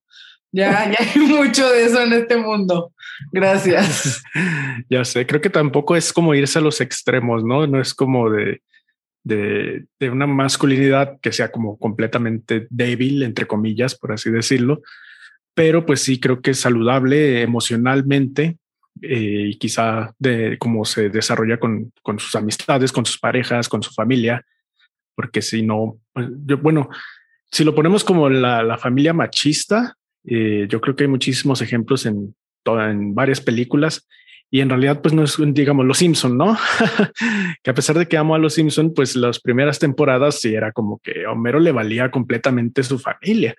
ya, ya hay mucho de eso en este mundo. Gracias. Ya sé, creo que tampoco es como irse a los extremos, ¿no? No es como de, de, una masculinidad que sea como completamente débil, entre comillas, por así decirlo. Pero pues sí creo que es saludable emocionalmente eh, y quizá de cómo se desarrolla con, con sus amistades, con sus parejas, con su familia, porque si no, pues, yo, bueno, si lo ponemos como la, la familia machista, eh, yo creo que hay muchísimos ejemplos en, toda, en varias películas y en realidad pues no es, digamos, Los Simpson, ¿no? que a pesar de que amo a Los Simpson, pues las primeras temporadas sí era como que Homero le valía completamente su familia.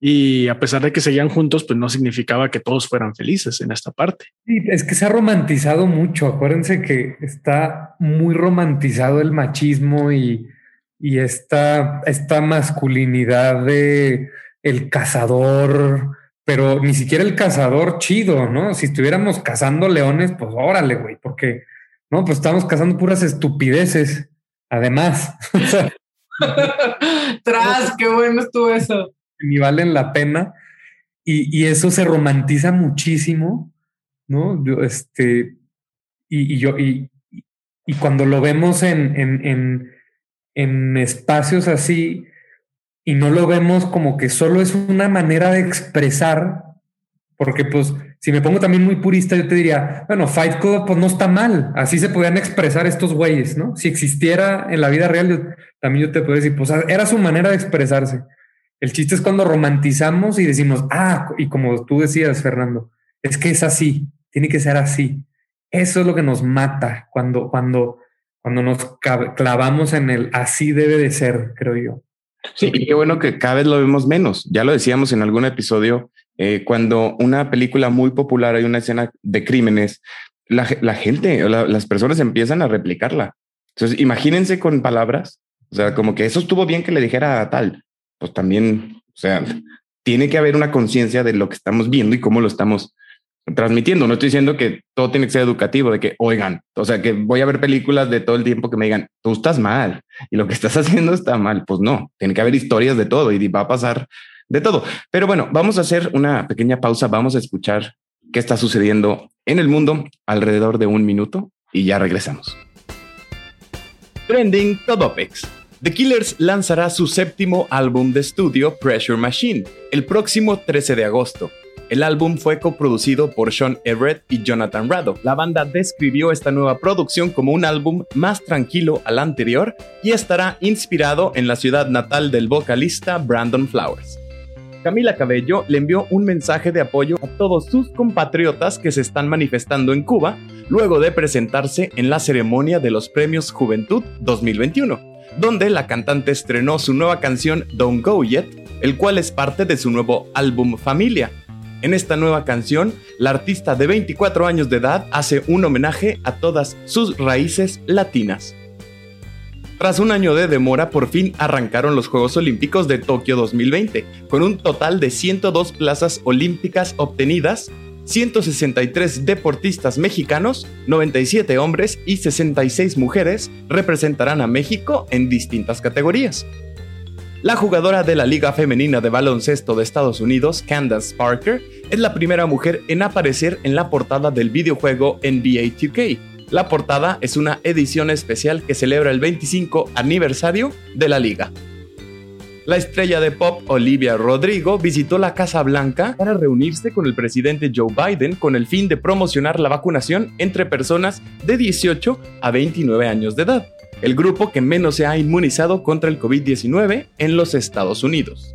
Y a pesar de que seguían juntos, pues no significaba que todos fueran felices en esta parte. Es que se ha romantizado mucho. Acuérdense que está muy romantizado el machismo y, y esta, esta masculinidad de el cazador, pero ni siquiera el cazador chido, ¿no? Si estuviéramos cazando leones, pues órale, güey, porque no, pues estamos cazando puras estupideces. Además, Tras, qué bueno estuvo eso. ni valen la pena. Y, y eso se romantiza muchísimo, ¿no? Yo, este, y, y yo, y, y cuando lo vemos en, en, en, en espacios así, y no lo vemos como que solo es una manera de expresar, porque pues si me pongo también muy purista, yo te diría, bueno, Fight Club pues no está mal, así se podían expresar estos güeyes, ¿no? Si existiera en la vida real, yo, también yo te puedo decir, pues era su manera de expresarse. El chiste es cuando romantizamos y decimos, ah, y como tú decías, Fernando, es que es así, tiene que ser así. Eso es lo que nos mata cuando, cuando, cuando nos clavamos en el así debe de ser, creo yo. Sí, y qué bueno que cada vez lo vemos menos. Ya lo decíamos en algún episodio, eh, cuando una película muy popular hay una escena de crímenes, la, la gente la, las personas empiezan a replicarla. Entonces, imagínense con palabras, o sea, como que eso estuvo bien que le dijera a tal, pues también, o sea, tiene que haber una conciencia de lo que estamos viendo y cómo lo estamos transmitiendo. No estoy diciendo que todo tiene que ser educativo, de que oigan, o sea, que voy a ver películas de todo el tiempo que me digan, tú estás mal y lo que estás haciendo está mal. Pues no, tiene que haber historias de todo y va a pasar de todo. Pero bueno, vamos a hacer una pequeña pausa, vamos a escuchar qué está sucediendo en el mundo alrededor de un minuto y ya regresamos. Trending Todopex. The Killers lanzará su séptimo álbum de estudio, Pressure Machine, el próximo 13 de agosto. El álbum fue coproducido por Sean Everett y Jonathan Rado. La banda describió esta nueva producción como un álbum más tranquilo al anterior y estará inspirado en la ciudad natal del vocalista Brandon Flowers. Camila Cabello le envió un mensaje de apoyo a todos sus compatriotas que se están manifestando en Cuba luego de presentarse en la ceremonia de los Premios Juventud 2021, donde la cantante estrenó su nueva canción Don't Go Yet, el cual es parte de su nuevo álbum Familia, en esta nueva canción, la artista de 24 años de edad hace un homenaje a todas sus raíces latinas. Tras un año de demora, por fin arrancaron los Juegos Olímpicos de Tokio 2020, con un total de 102 plazas olímpicas obtenidas, 163 deportistas mexicanos, 97 hombres y 66 mujeres representarán a México en distintas categorías. La jugadora de la Liga Femenina de Baloncesto de Estados Unidos, Candace Parker, es la primera mujer en aparecer en la portada del videojuego NBA 2K. La portada es una edición especial que celebra el 25 aniversario de la liga. La estrella de pop Olivia Rodrigo visitó la Casa Blanca para reunirse con el presidente Joe Biden con el fin de promocionar la vacunación entre personas de 18 a 29 años de edad. El grupo que menos se ha inmunizado contra el COVID-19 en los Estados Unidos.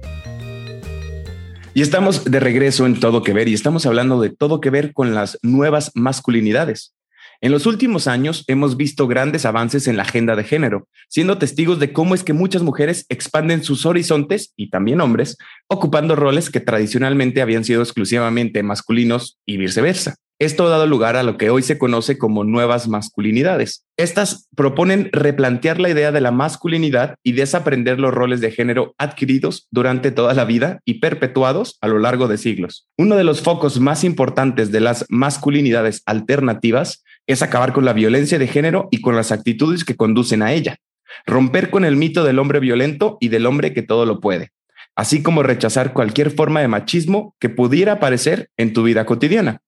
Y estamos de regreso en Todo que Ver y estamos hablando de todo que ver con las nuevas masculinidades. En los últimos años hemos visto grandes avances en la agenda de género, siendo testigos de cómo es que muchas mujeres expanden sus horizontes y también hombres, ocupando roles que tradicionalmente habían sido exclusivamente masculinos y viceversa. Esto ha dado lugar a lo que hoy se conoce como nuevas masculinidades. Estas proponen replantear la idea de la masculinidad y desaprender los roles de género adquiridos durante toda la vida y perpetuados a lo largo de siglos. Uno de los focos más importantes de las masculinidades alternativas es acabar con la violencia de género y con las actitudes que conducen a ella. Romper con el mito del hombre violento y del hombre que todo lo puede, así como rechazar cualquier forma de machismo que pudiera aparecer en tu vida cotidiana.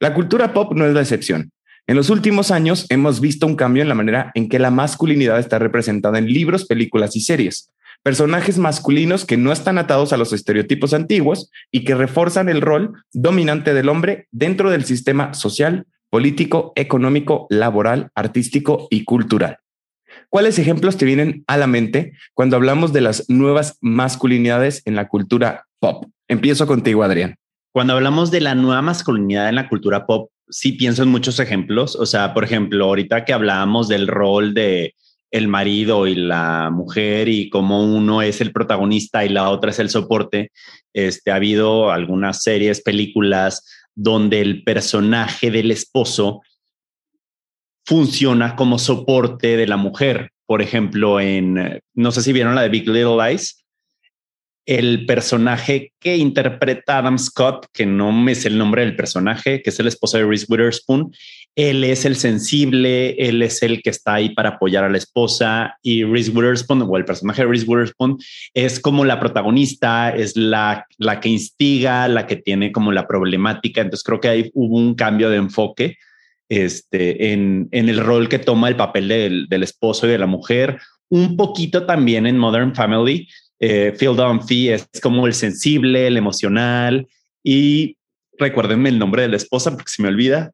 La cultura pop no es la excepción. En los últimos años hemos visto un cambio en la manera en que la masculinidad está representada en libros, películas y series. Personajes masculinos que no están atados a los estereotipos antiguos y que refuerzan el rol dominante del hombre dentro del sistema social, político, económico, laboral, artístico y cultural. ¿Cuáles ejemplos te vienen a la mente cuando hablamos de las nuevas masculinidades en la cultura pop? Empiezo contigo, Adrián. Cuando hablamos de la nueva masculinidad en la cultura pop, sí pienso en muchos ejemplos. O sea, por ejemplo, ahorita que hablábamos del rol de el marido y la mujer y cómo uno es el protagonista y la otra es el soporte, este, ha habido algunas series, películas donde el personaje del esposo funciona como soporte de la mujer. Por ejemplo, en, no sé si vieron la de Big Little Lies, el personaje que interpreta Adam Scott, que no me es el nombre del personaje, que es el esposo de Reese Witherspoon, él es el sensible, él es el que está ahí para apoyar a la esposa y Reese Witherspoon o el personaje de Reese Witherspoon es como la protagonista, es la, la que instiga, la que tiene como la problemática. Entonces creo que ahí hubo un cambio de enfoque este, en, en el rol que toma el papel del, del esposo y de la mujer. Un poquito también en Modern Family, eh, Phil Dunphy es como el sensible, el emocional y recuérdenme el nombre de la esposa porque se me olvida.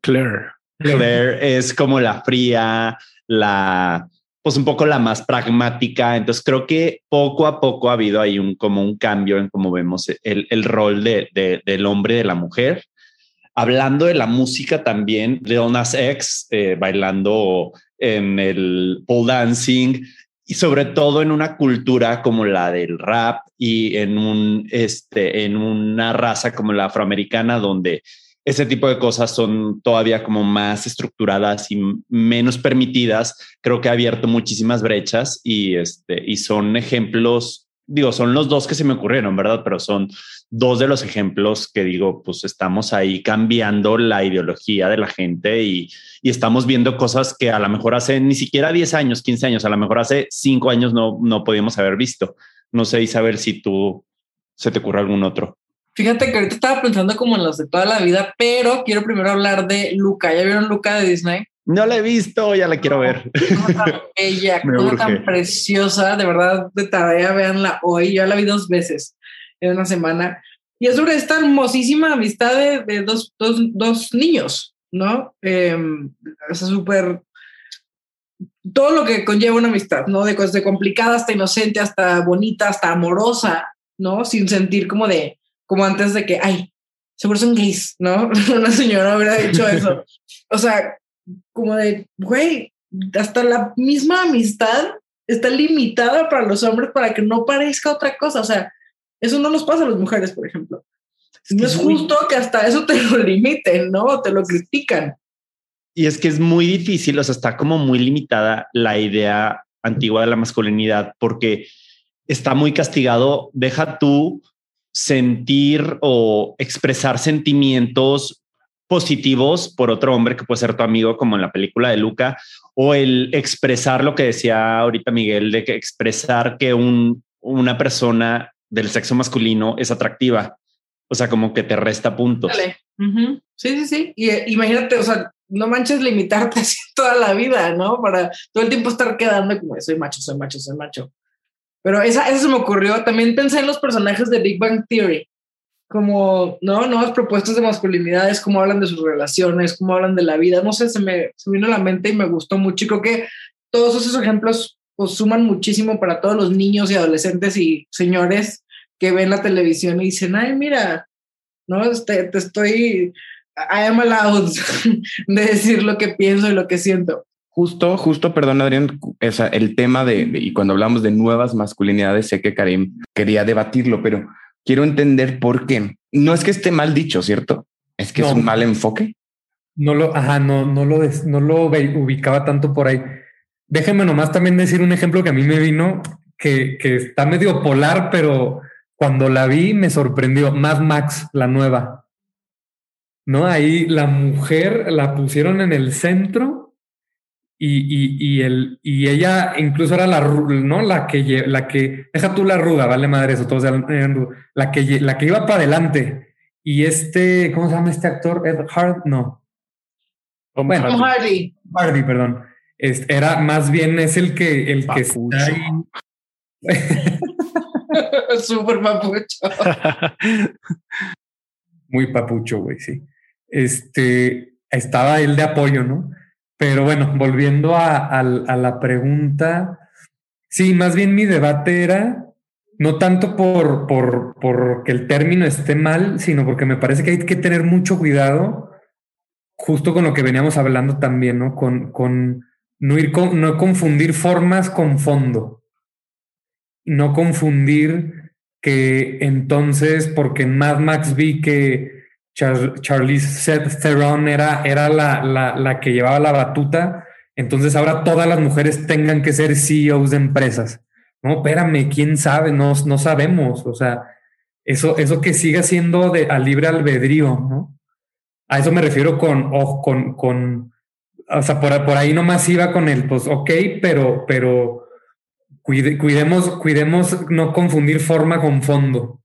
Claire. Claire es como la fría, la, pues un poco la más pragmática. Entonces creo que poco a poco ha habido ahí un, como un cambio en cómo vemos el, el rol de, de, del hombre de la mujer. Hablando de la música también, Lil Nas X eh, bailando en el pole dancing, y sobre todo en una cultura como la del rap y en un este en una raza como la afroamericana donde ese tipo de cosas son todavía como más estructuradas y menos permitidas, creo que ha abierto muchísimas brechas y este y son ejemplos digo, son los dos que se me ocurrieron, ¿verdad? Pero son dos de los ejemplos que digo, pues estamos ahí cambiando la ideología de la gente y, y estamos viendo cosas que a lo mejor hace ni siquiera 10 años, 15 años, a lo mejor hace 5 años no, no podíamos haber visto. No sé, Isabel, si tú se te ocurre algún otro. Fíjate que ahorita estaba pensando como en los de toda la vida, pero quiero primero hablar de Luca. ¿Ya vieron Luca de Disney? No la he visto, ya la quiero ver. Ella, cosa tan preciosa, de verdad, de tarea, véanla hoy. Yo la vi dos veces en una semana. Y es sobre esta hermosísima amistad de, de dos, dos, dos, niños, ¿no? Eh, es súper. Todo lo que conlleva una amistad, ¿no? De, de complicada hasta inocente, hasta bonita, hasta amorosa, ¿no? Sin sentir como de, como antes de que, ay, seguro son gays, ¿no? una señora hubiera dicho eso. O sea, como de, güey, hasta la misma amistad está limitada para los hombres para que no parezca otra cosa. O sea, eso no nos pasa a las mujeres, por ejemplo. Es no es justo que hasta eso te lo limiten, ¿no? Te lo critican. Y es que es muy difícil, o sea, está como muy limitada la idea antigua de la masculinidad porque está muy castigado. Deja tú sentir o expresar sentimientos positivos por otro hombre que puede ser tu amigo, como en la película de Luca, o el expresar lo que decía ahorita Miguel, de que expresar que un, una persona del sexo masculino es atractiva. O sea, como que te resta puntos. Sí, sí, sí. Y eh, imagínate, o sea, no manches limitarte así toda la vida, ¿no? Para todo el tiempo estar quedando como soy macho, soy macho, soy macho. Pero esa, eso se me ocurrió. También pensé en los personajes de Big Bang Theory como, ¿no? Nuevas propuestas de masculinidades, cómo hablan de sus relaciones, cómo hablan de la vida, no sé, se me, se vino a la mente y me gustó mucho y creo que todos esos ejemplos pues, suman muchísimo para todos los niños y adolescentes y señores que ven la televisión y dicen, ay, mira, no, te, te estoy, I am allowed de decir lo que pienso y lo que siento. Justo, justo, perdón, Adrián, esa, el tema de, de, y cuando hablamos de nuevas masculinidades, sé que Karim quería debatirlo, pero quiero entender por qué. No es que esté mal dicho, ¿cierto? Es que No. es un mal enfoque. No lo, ajá, no, no lo, des- no lo ubicaba tanto por ahí. Déjenme nomás también decir un ejemplo que a mí me vino que, que está medio polar, pero cuando la vi me sorprendió. Mad Max, la nueva. No, ahí la mujer la pusieron en el centro y, y, y, el, y ella incluso era la, ¿no? la que, la que, deja tú la ruda, vale madre eso, todos eran- la que, la que iba para adelante. Y este, ¿cómo se llama este actor? Ed Hart, no. Tom Bueno. Hardy, Hardy, perdón. Es- era más bien es el que el que Papucho. está ahí. súper papucho. Muy papucho, güey, sí. Este estaba él de apoyo, ¿no? Pero bueno, volviendo a, la pregunta, sí, más bien mi debate era no tanto por, por, por que el término esté mal, sino porque me parece que hay que tener mucho cuidado, justo con lo que veníamos hablando también, ¿no? Con, con no ir no confundir formas con fondo. No confundir que entonces, porque en Mad Max vi que Char Charlize Theron era, era la, la, la que llevaba la batuta, entonces ahora todas las mujeres tengan que ser CEOs de empresas. No, espérame, quién sabe, no, no sabemos. O sea, eso, eso que siga siendo de a libre albedrío, ¿no? A eso me refiero con, o con, con, o sea, por, por ahí nomás iba con el, pues, ok, pero, pero cuide, cuidemos, cuidemos no confundir forma con fondo.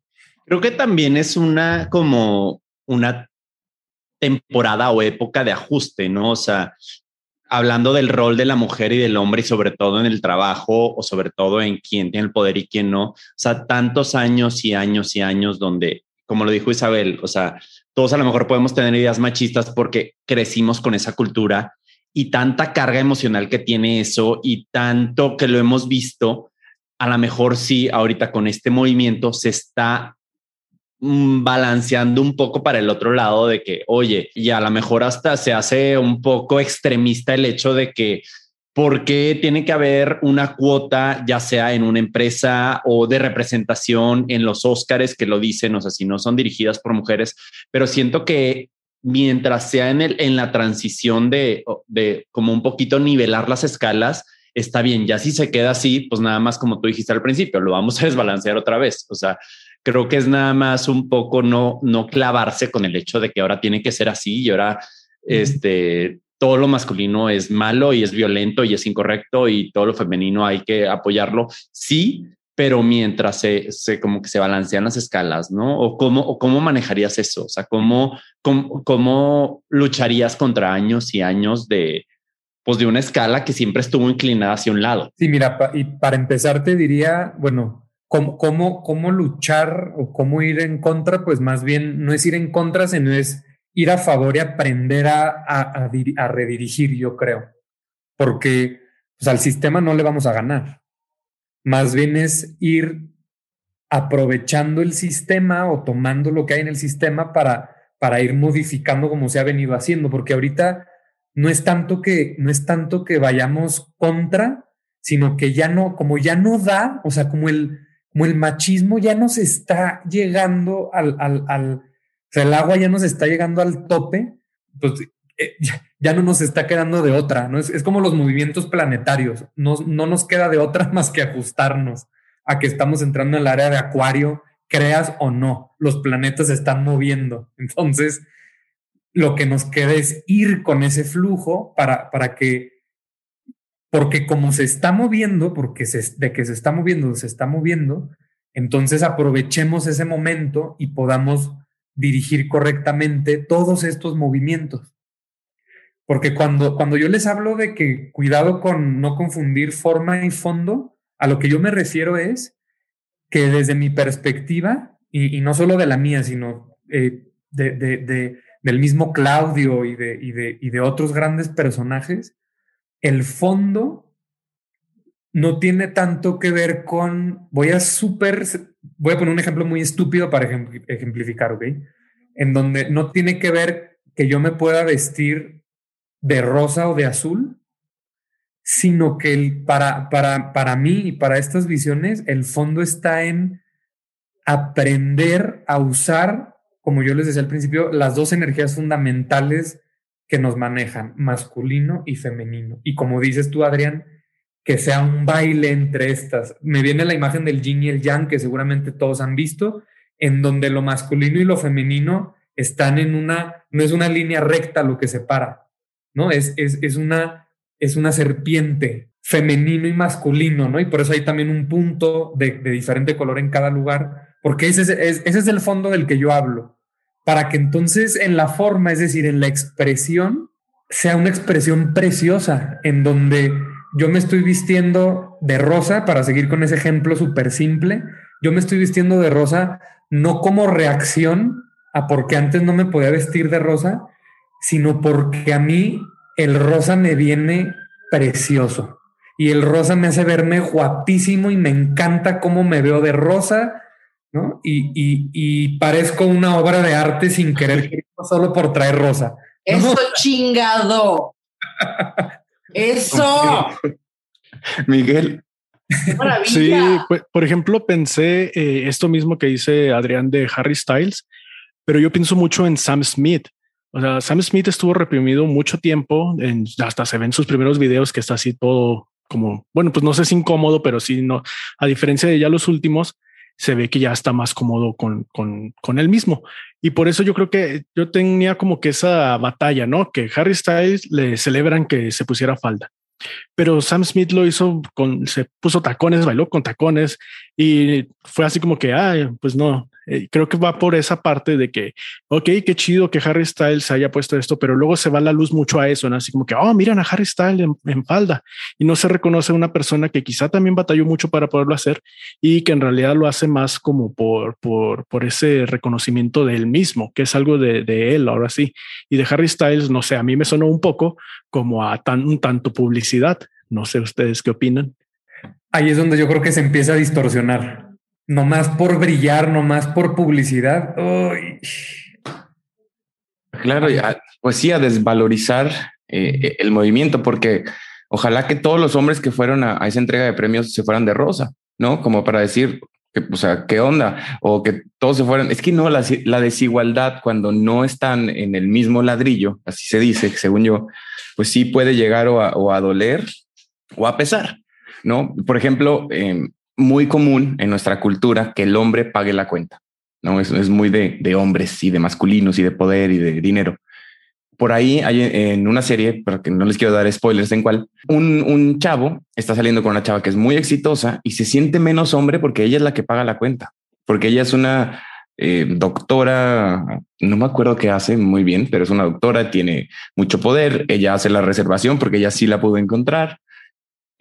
Creo que también es una como una temporada o época de ajuste, ¿no? O sea, hablando del rol de la mujer y del hombre y sobre todo en el trabajo o sobre todo en quién tiene el poder y quién no. O sea, tantos años y años y años donde, como lo dijo Isabel, o sea, todos a lo mejor podemos tener ideas machistas porque crecimos con esa cultura y tanta carga emocional que tiene eso y tanto que lo hemos visto, a lo mejor sí, ahorita con este movimiento se está mm, balanceando un poco para el otro lado de que, oye, y a lo mejor hasta se hace un poco extremista el hecho de que ¿Por qué tiene que haber una cuota, ya sea en una empresa o de representación en los Óscares que lo dicen? O sea, si no son dirigidas por mujeres, pero siento que mientras sea en, el, en la transición de, de como un poquito nivelar las escalas, está bien. Ya si se queda así, pues nada más como tú dijiste al principio, lo vamos a desbalancear otra vez. O sea, creo que es nada más un poco no, no clavarse con el hecho de que ahora tiene que ser así y ahora, este, todo lo masculino es malo y es violento y es incorrecto y todo lo femenino hay que apoyarlo. Sí, pero mientras se, se como que se balancean las escalas, ¿no? O cómo, o cómo manejarías eso, o sea, cómo, cómo, cómo lucharías contra años y años de, pues de una escala que siempre estuvo inclinada hacia un lado. Sí, mira, pa, y para empezar te diría, bueno, ¿cómo, cómo, cómo luchar o cómo ir en contra, pues más bien no es ir en contra, sino es ir a favor y aprender a, a, a, a redirigir, yo creo, porque pues, al sistema no le vamos a ganar. Más bien es ir aprovechando el sistema o tomando lo que hay en el sistema para, para ir modificando como se ha venido haciendo, porque ahorita no es tanto que, no es tanto que vayamos contra, sino que ya no, como ya no da, o sea, como el, como el machismo ya nos está llegando al, al, al o sea, el agua ya nos está llegando al tope, pues eh, ya, no nos está quedando de otra, ¿no? Es, como los movimientos planetarios, no, no, nos queda de otra más que ajustarnos a que estamos entrando en el área de acuario, creas o no, los planetas se están moviendo. Entonces, lo que nos queda es ir con ese flujo para, para que, porque como se está moviendo, porque de que se está moviendo, se está moviendo, entonces aprovechemos ese momento y podamos dirigir correctamente todos estos movimientos. Porque cuando, cuando yo les hablo de que cuidado con no confundir forma y fondo, a lo que yo me refiero es que desde mi perspectiva, y, no solo de la mía, sino eh, de, de, del mismo Claudio y de, y, de, y de otros grandes personajes, el fondo no tiene tanto que ver con, voy a súper, voy a poner un ejemplo muy estúpido para ejemplificar, ¿ok? En donde no tiene que ver que yo me pueda vestir de rosa o de azul, sino que el, para, para, para mí y para estas visiones, el fondo está en aprender a usar, como yo les decía al principio, las dos energías fundamentales que nos manejan, masculino y femenino. Y como dices tú, Adrián, que sea un baile entre estas. Me viene la imagen del yin y el yang, que seguramente todos han visto, en donde lo masculino y lo femenino están en una, no es una línea recta lo que separa, ¿no? Es, es, es una, es una serpiente femenino y masculino, ¿no? Y por eso hay también un punto de, diferente color en cada lugar, porque ese es, ese es el fondo del que yo hablo, para que entonces en la forma, es decir, en la expresión, sea una expresión preciosa, en donde yo me estoy vistiendo de rosa, para seguir con ese ejemplo súper simple, yo me estoy vistiendo de rosa no como reacción a porque antes no me podía vestir de rosa, sino porque a mí el rosa me viene precioso. Y el rosa me hace verme guapísimo y me encanta cómo me veo de rosa, ¿no? Y, y, parezco una obra de arte sin querer, solo por traer rosa. Eso chingado. Eso. Miguel. Sí, pues, por ejemplo, pensé eh, esto mismo que dice Adrián de Harry Styles, pero yo pienso mucho en Sam Smith. O sea, Sam Smith estuvo reprimido mucho tiempo, hasta se ven sus primeros videos que está así todo como, bueno, pues no sé si incómodo, pero sí, no, a diferencia de ya los últimos, se ve que ya está más cómodo con, con, con él mismo. Y por eso yo creo que yo tenía como que esa batalla, ¿no? Que Harry Styles le celebran que se pusiera falda. Pero Sam Smith lo hizo con, se puso tacones, bailó con tacones y fue así como que, ay, pues no, eh, creo que va por esa parte de que, ok, qué chido que Harry Styles haya puesto esto, pero luego se va la luz mucho a eso, ¿no? Así como que, oh, miran a Harry Styles en, falda y no se reconoce una persona que quizá también batalló mucho para poderlo hacer y que en realidad lo hace más como por, por, por ese reconocimiento de él mismo, que es algo de, de él, ahora sí. Y de Harry Styles, no sé, a mí me sonó un poco como a tan, un tanto publicidad. No sé ustedes qué opinan. Ahí es donde yo creo que se empieza a distorsionar no más por brillar, no más por publicidad. Claro, pues sí, a desvalorizar eh, el movimiento, porque ojalá que todos los hombres que fueron a, esa entrega de premios se fueran de rosa, ¿no? Como para decir, que, o sea, ¿qué onda? O que todos se fueran. Es que no, la, desigualdad cuando no están en el mismo ladrillo, así se dice, según yo, pues sí puede llegar o a, doler o a pesar, ¿no? Por ejemplo, eh, muy común en nuestra cultura que el hombre pague la cuenta. No es, muy de, hombres y de masculinos y de poder y de dinero. Por ahí hay en una serie, pero que no les quiero dar spoilers en cuál, un, un chavo está saliendo con una chava que es muy exitosa y se siente menos hombre porque ella es la que paga la cuenta, porque ella es una eh, doctora, no me acuerdo qué hace muy bien, pero es una doctora, tiene mucho poder, ella hace la reservación porque ella sí la pudo encontrar,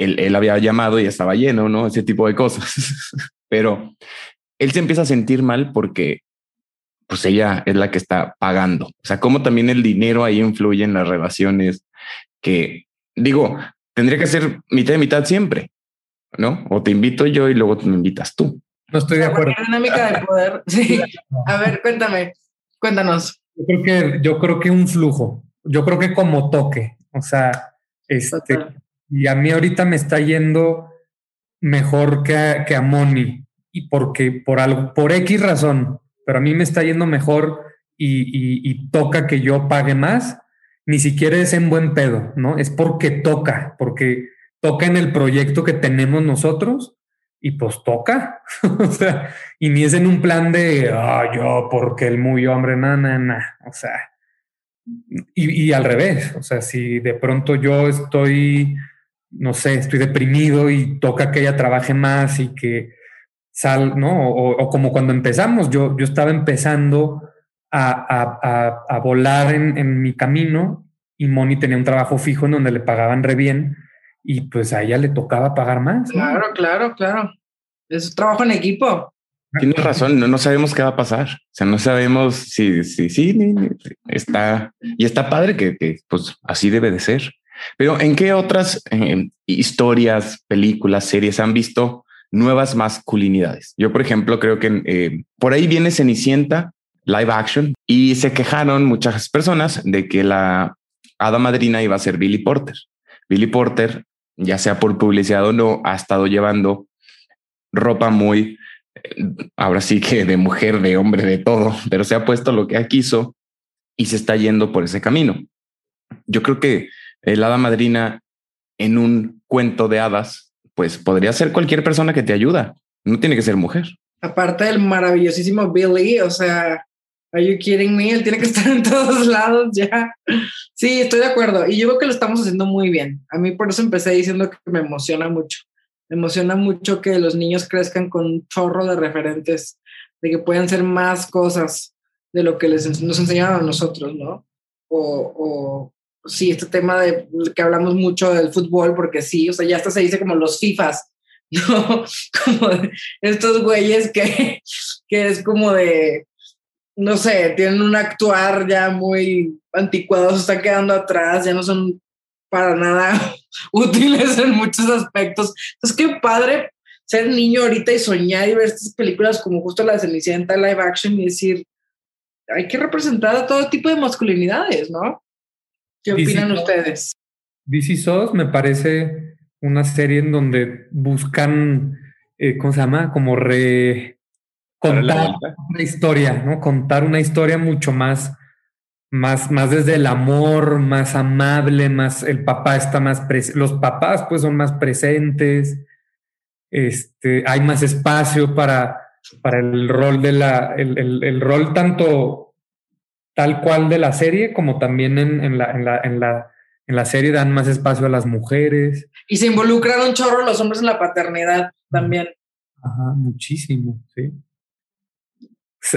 él, había llamado y estaba lleno, ¿no? Ese tipo de cosas. Pero él se empieza a sentir mal porque pues ella es la que está pagando. O sea, cómo también el dinero ahí influye en las relaciones que digo, tendría que ser mitad de mitad siempre, ¿no? O te invito yo y luego me invitas tú. No estoy de acuerdo. dinámica de poder. Sí. A ver, cuéntame, cuéntanos. Yo creo que, yo creo que un flujo. Yo creo que como toque. O sea, este, y a mí ahorita me está yendo mejor que a, que a Moni. Y porque por algo, por X razón, pero a mí me está yendo mejor y, toca que yo pague más, ni siquiera es en buen pedo, ¿no? Es porque toca, porque toca en el proyecto que tenemos nosotros y pues toca. o sea, y ni es en un plan de, ah, yo, porque el muy hombre, na, na, na. O sea, y, y, al revés, o sea, si de pronto yo estoy no sé, estoy deprimido y toca que ella trabaje más y que sal, ¿no? O, como cuando empezamos, yo, yo estaba empezando a, volar en, mi camino y Moni tenía un trabajo fijo en donde le pagaban re bien y pues a ella le tocaba pagar más. Claro, claro, claro. Es trabajo en equipo. Tienes razón, no, no sabemos qué va a pasar. O sea, no sabemos si, si, si, está, y está padre que, que pues así debe de ser. Pero ¿en qué otras eh, historias, películas, series han visto nuevas masculinidades? Yo, por ejemplo, creo que eh, por ahí viene Cenicienta, live action, y se quejaron muchas personas de que la hada madrina iba a ser Billy Porter. Billy Porter, ya sea por publicidad o no, ha estado llevando ropa muy, eh, ahora sí que de mujer, de hombre, de todo, pero se ha puesto lo que quiso y se está yendo por ese camino. Yo creo que el hada madrina en un cuento de hadas, pues podría ser cualquier persona que te ayuda. No tiene que ser mujer. Aparte del maravillosísimo Billy, o sea, ¿Are you kidding me? Él tiene que estar en todos lados ya. Sí, estoy de acuerdo. Y yo creo que lo estamos haciendo muy bien. A mí por eso empecé diciendo que me emociona mucho. Me emociona mucho que los niños crezcan con un chorro de referentes, de que puedan ser más cosas de lo que les, nos enseñaron a nosotros, ¿no? O, o sí, este tema de que hablamos mucho del fútbol, porque sí, o sea, ya hasta se dice como los FIFAs, ¿no? Como estos güeyes que, que es como de, no sé, tienen un actuar ya muy anticuado, se están quedando atrás, ya no son para nada útiles en muchos aspectos. Es que padre ser niño ahorita y soñar y ver estas películas como justo la Cenicienta live action y decir, hay que representar a todo tipo de masculinidades, ¿no? ¿Qué opinan ustedes? DC SOS me parece una serie en donde buscan, eh, ¿cómo se llama? Como re contar una historia, ¿no? Contar una historia mucho más, más, más desde el amor, más amable, más el papá está más presente, los papás pues son más presentes, este, hay más espacio para, para el rol de la, el, el, rol tanto tal cual de la serie como también en, en, la, en, la, en, la, en la serie dan más espacio a las mujeres. Y se involucran un chorro los hombres en la paternidad también. Ajá, muchísimo, sí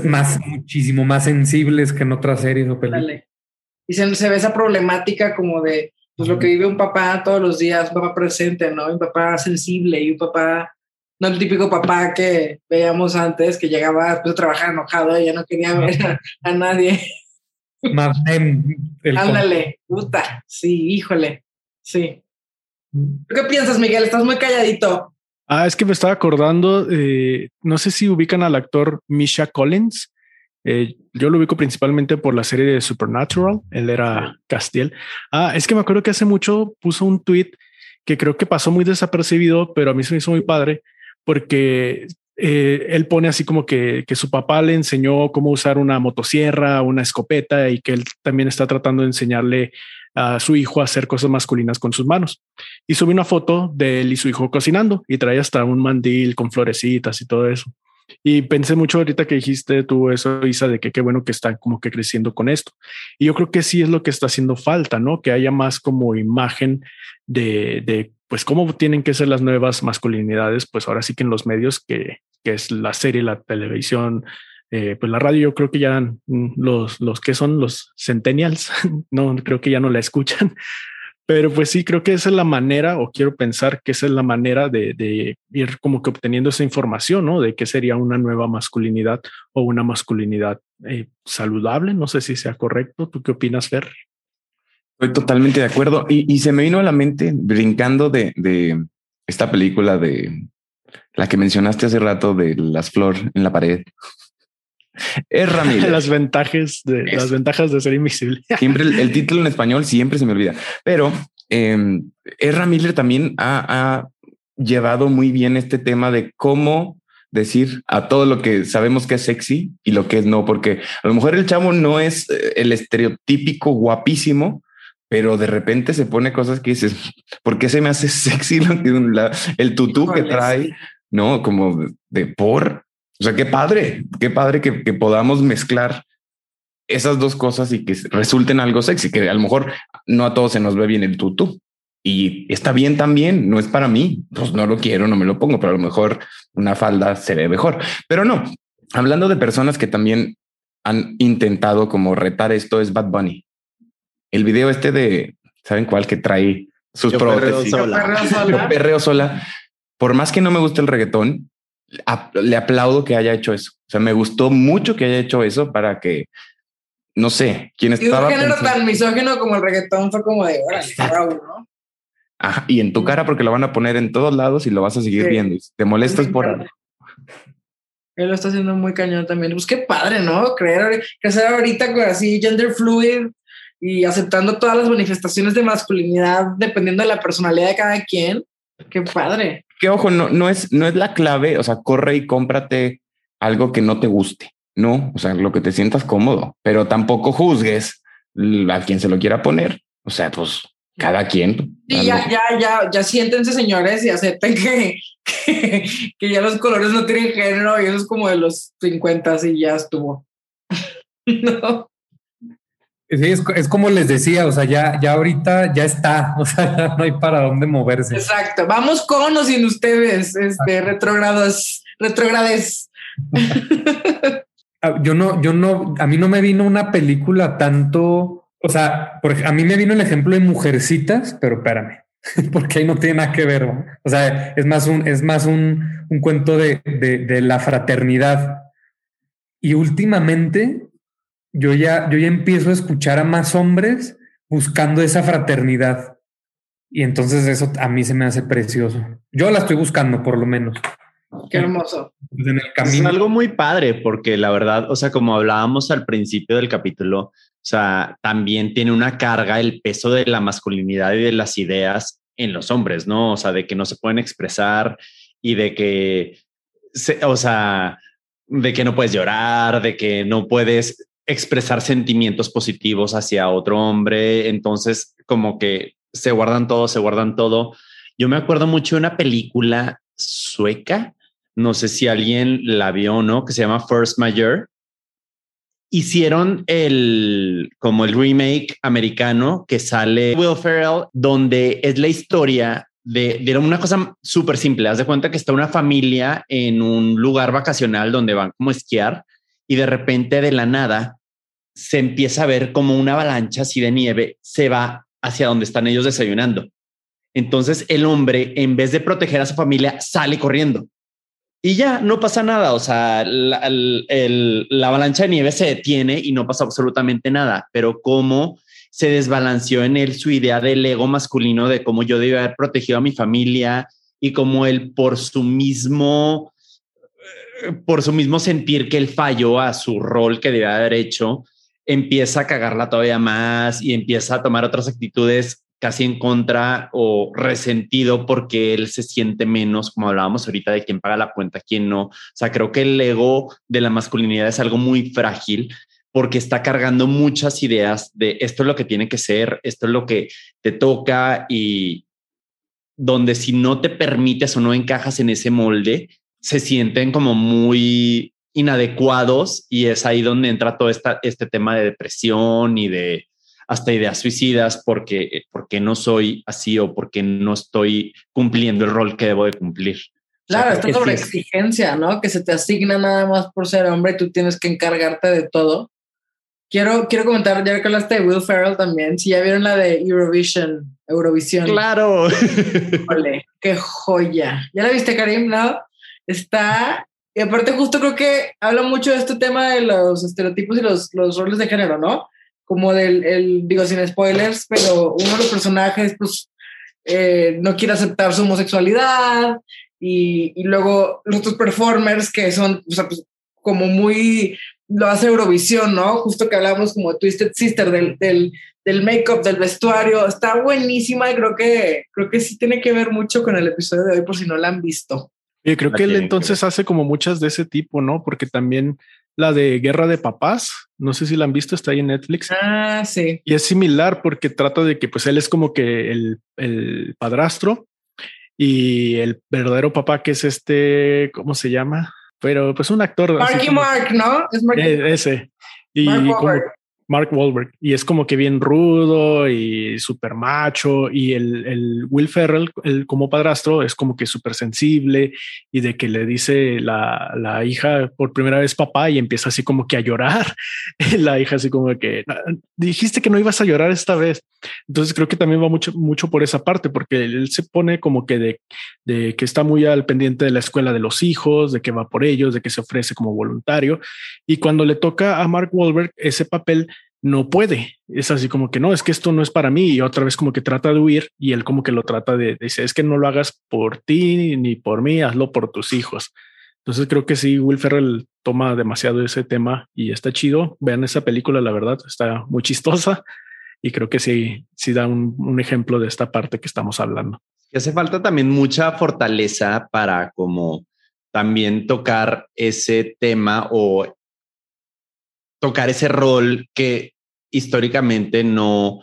más, muchísimo más sensibles que en otras series o películas. Y se, se, ve esa problemática como de pues, lo que vive un papá todos los días, un papá presente, ¿no? Un papá sensible y un papá, no el típico papá que veíamos antes, que llegaba después de trabajar enojado y ya no quería ver a, nadie. Más Ándale, puta, sí, híjole, sí. ¿Qué piensas, Miguel? Estás muy calladito. Ah, es que me estaba acordando, eh, no sé si ubican al actor Misha Collins. Eh, yo lo ubico principalmente por la serie de Supernatural. Él era Castiel. Ah, es que me acuerdo que hace mucho puso un tweet que creo que pasó muy desapercibido, pero a mí se me hizo muy padre porque eh, él pone así como que, que, su papá le enseñó cómo usar una motosierra, una escopeta y que él también está tratando de enseñarle a su hijo a hacer cosas masculinas con sus manos. Y subí una foto de él y su hijo cocinando y trae hasta un mandil con florecitas y todo eso. Y pensé mucho ahorita que dijiste tú eso, Isa, de que qué bueno que están como que creciendo con esto. Y yo creo que sí es lo que está haciendo falta, ¿no? Que haya más como imagen de, de pues cómo tienen que ser las nuevas masculinidades, pues ahora sí que en los medios que, es la serie, la televisión, eh, pues la radio yo creo que ya mm, los, los que son los centennials, no creo que ya no la escuchan, pero pues sí, creo que esa es la manera, o quiero pensar que esa es la manera de, de, ir como que obteniendo esa información, ¿no? De qué sería una nueva masculinidad o una masculinidad eh, saludable. No sé si sea correcto. ¿Tú qué opinas, Fer? Estoy totalmente de acuerdo. Y, y se me vino a la mente brincando de, de esta película de la que mencionaste hace rato de las flores en la pared. Es Ramírez. las ventajas de las ventajas de ser invisible. Siempre el, título en español siempre se me olvida, pero eh, Ezra Miller también ha, llevado muy bien este tema de cómo decir a todo lo que sabemos que es sexy y lo que es no, porque a lo mejor el chavo no es eh, el estereotípico guapísimo, pero de repente se pone cosas que dices, ¿por qué se me hace sexy el tutú que trae? No, como de por o sea, qué padre, qué padre que, podamos mezclar esas dos cosas y que resulten algo sexy, que a lo mejor no a todos se nos ve bien el tutú y está bien también, no es para mí, pues no lo quiero, no me lo pongo, pero a lo mejor una falda se ve mejor. Pero no, hablando de personas que también han intentado como retar esto es Bad Bunny. El video este de, ¿saben cuál? Que trae sus prótesis. perreo sola. Por más que no me guste el reggaetón, le aplaudo que haya hecho eso. O sea, me gustó mucho que haya hecho eso para que no sé, quién Y un estaba género pensando- tan misógino como el reggaetón fue como de, órale, ¿no? Ajá, y en tu cara porque lo van a poner en todos lados y lo vas a seguir Sí. viendo. Te molestas por algo. Él lo está haciendo muy cañón también. Pues qué padre, ¿no? Creer, crecer ahorita con así gender fluid y aceptando todas las manifestaciones de masculinidad dependiendo de la personalidad de cada quien. Qué padre. Que ojo, no, no es, no es la clave. O sea, corre y cómprate algo que no te guste. No, o sea, lo que te sientas cómodo, pero tampoco juzgues a quien se lo quiera poner. O sea, pues cada quien. Sí, ya, ya, ya, ya siéntense, señores, y acepten que, que, que ya los colores no tienen género y eso es como de los 50 y ya estuvo. no. Sí, es, es como les decía, o sea, ya, ya ahorita ya está, o sea, ya no hay para dónde moverse. Exacto. Vamos con o sin ustedes, este, retrogrados, retrogrades. Ah, Yo no, yo no, a mí no me vino una película tanto, o sea, por, a mí me vino el ejemplo de Mujercitas, pero espérame, porque ahí no tiene nada que ver. ¿no? O sea, es más un, es más un, un cuento de, de, de la fraternidad. Y últimamente yo ya, yo ya empiezo a escuchar a más hombres buscando esa fraternidad. Y entonces eso a mí se me hace precioso. Yo la estoy buscando, por lo menos. Qué hermoso. Pues en el Es camino. algo muy padre porque la verdad, o sea, como hablábamos al principio del capítulo, o sea, también tiene una carga el peso de la masculinidad y de las ideas en los hombres, ¿no? O sea, de que no se pueden expresar y de que, se- o sea, de que no puedes llorar, de que no puedes expresar sentimientos positivos hacia otro hombre. Entonces, como que se guardan todo, se guardan todo. Yo me acuerdo mucho de una película sueca, no sé si alguien la vio o no, que se llama First Major. Hicieron el como el remake americano que sale Will Ferrell, donde es la historia de, de una cosa súper simple. Haz de cuenta que está una familia en un lugar vacacional donde van como a esquiar y de repente de la nada se empieza a ver como una avalancha así de nieve se va hacia donde están ellos desayunando. Entonces el hombre, en vez de proteger a su familia, sale corriendo y ya no pasa nada. O sea, la, avalancha de nieve se detiene y no pasa absolutamente nada. Pero cómo se desbalanceó en él su idea del ego masculino de cómo yo debía haber protegido a mi familia y cómo él por su mismo por su mismo sentir que él falló a su rol que debía haber hecho, empieza a cagarla todavía más y empieza a tomar otras actitudes casi en contra o resentido porque él se siente menos, como hablábamos ahorita de quién paga la cuenta, quién no. O sea, creo que el ego de la masculinidad es algo muy frágil porque está cargando muchas ideas de esto es lo que tiene que ser, esto es lo que te toca y donde si no te permites o no encajas en ese molde, se sienten como muy inadecuados y es ahí donde entra todo esta, este tema de depresión y de hasta ideas suicidas porque, porque no soy así o porque no estoy cumpliendo el rol que debo de cumplir. Claro, O sea, esta creo que sobre sí exigencia, ¿no? Que se te asigna nada más por ser hombre y tú tienes que encargarte de todo. Quiero, quiero comentar, ya que hablaste de Will Ferrell también, si ya vieron la de Eurovision, Eurovisión. Claro. Qué joya. ¿Ya la viste, Karim? ¿No? Está. Y aparte, justo creo que habla mucho de este tema de los estereotipos y los, los roles de género, ¿no? Como del, el, digo, sin spoilers, pero uno de los personajes, pues, eh, no quiere aceptar su homosexualidad y, y luego los otros performers que son, o sea, pues, como muy, lo hace Eurovisión, ¿no? Justo que hablamos como Twisted Sister, del, del, del make-up, del vestuario, está buenísima y creo que, creo que sí tiene que ver mucho con el episodio de hoy por si no la han visto. Yo creo La que él que entonces hace como muchas de ese tipo, ¿no? Porque también la de Guerra de Papás, no sé si la han visto, está ahí en Netflix. Ah, sí. Y es similar porque trata de que pues él es como que el, el padrastro y el verdadero papá que es este, ¿cómo se llama? Pero pues un actor. Marky como- Mark, ¿no? Es Marky Eh, ese. Y Mark como. Mark Wahlberg. Y es como que bien rudo y súper macho. Y el, el Will Ferrell, el, como padrastro, es como que súper sensible y de que le dice la, la hija por primera vez papá y empieza así como que a llorar. la hija así como que "Ah, dijiste que no ibas a llorar esta vez. Entonces creo que también va mucho, mucho por esa parte, porque él se pone como que de, de que está muy al pendiente de la escuela de los hijos, de que va por ellos, de que se ofrece como voluntario. Y cuando le toca a Mark Wahlberg ese papel, no puede. Es así como que no, es que esto no es para mí. Y otra vez como que trata de huir y él como que lo trata de, decir, es que no lo hagas por ti ni por mí, hazlo por tus hijos. Entonces creo que sí, Will Ferrell toma demasiado ese tema y está chido. Vean esa película, la verdad, está muy chistosa y creo que sí, sí da un, un ejemplo de esta parte que estamos hablando. Y hace falta también mucha fortaleza para como también tocar ese tema o tocar ese rol que históricamente no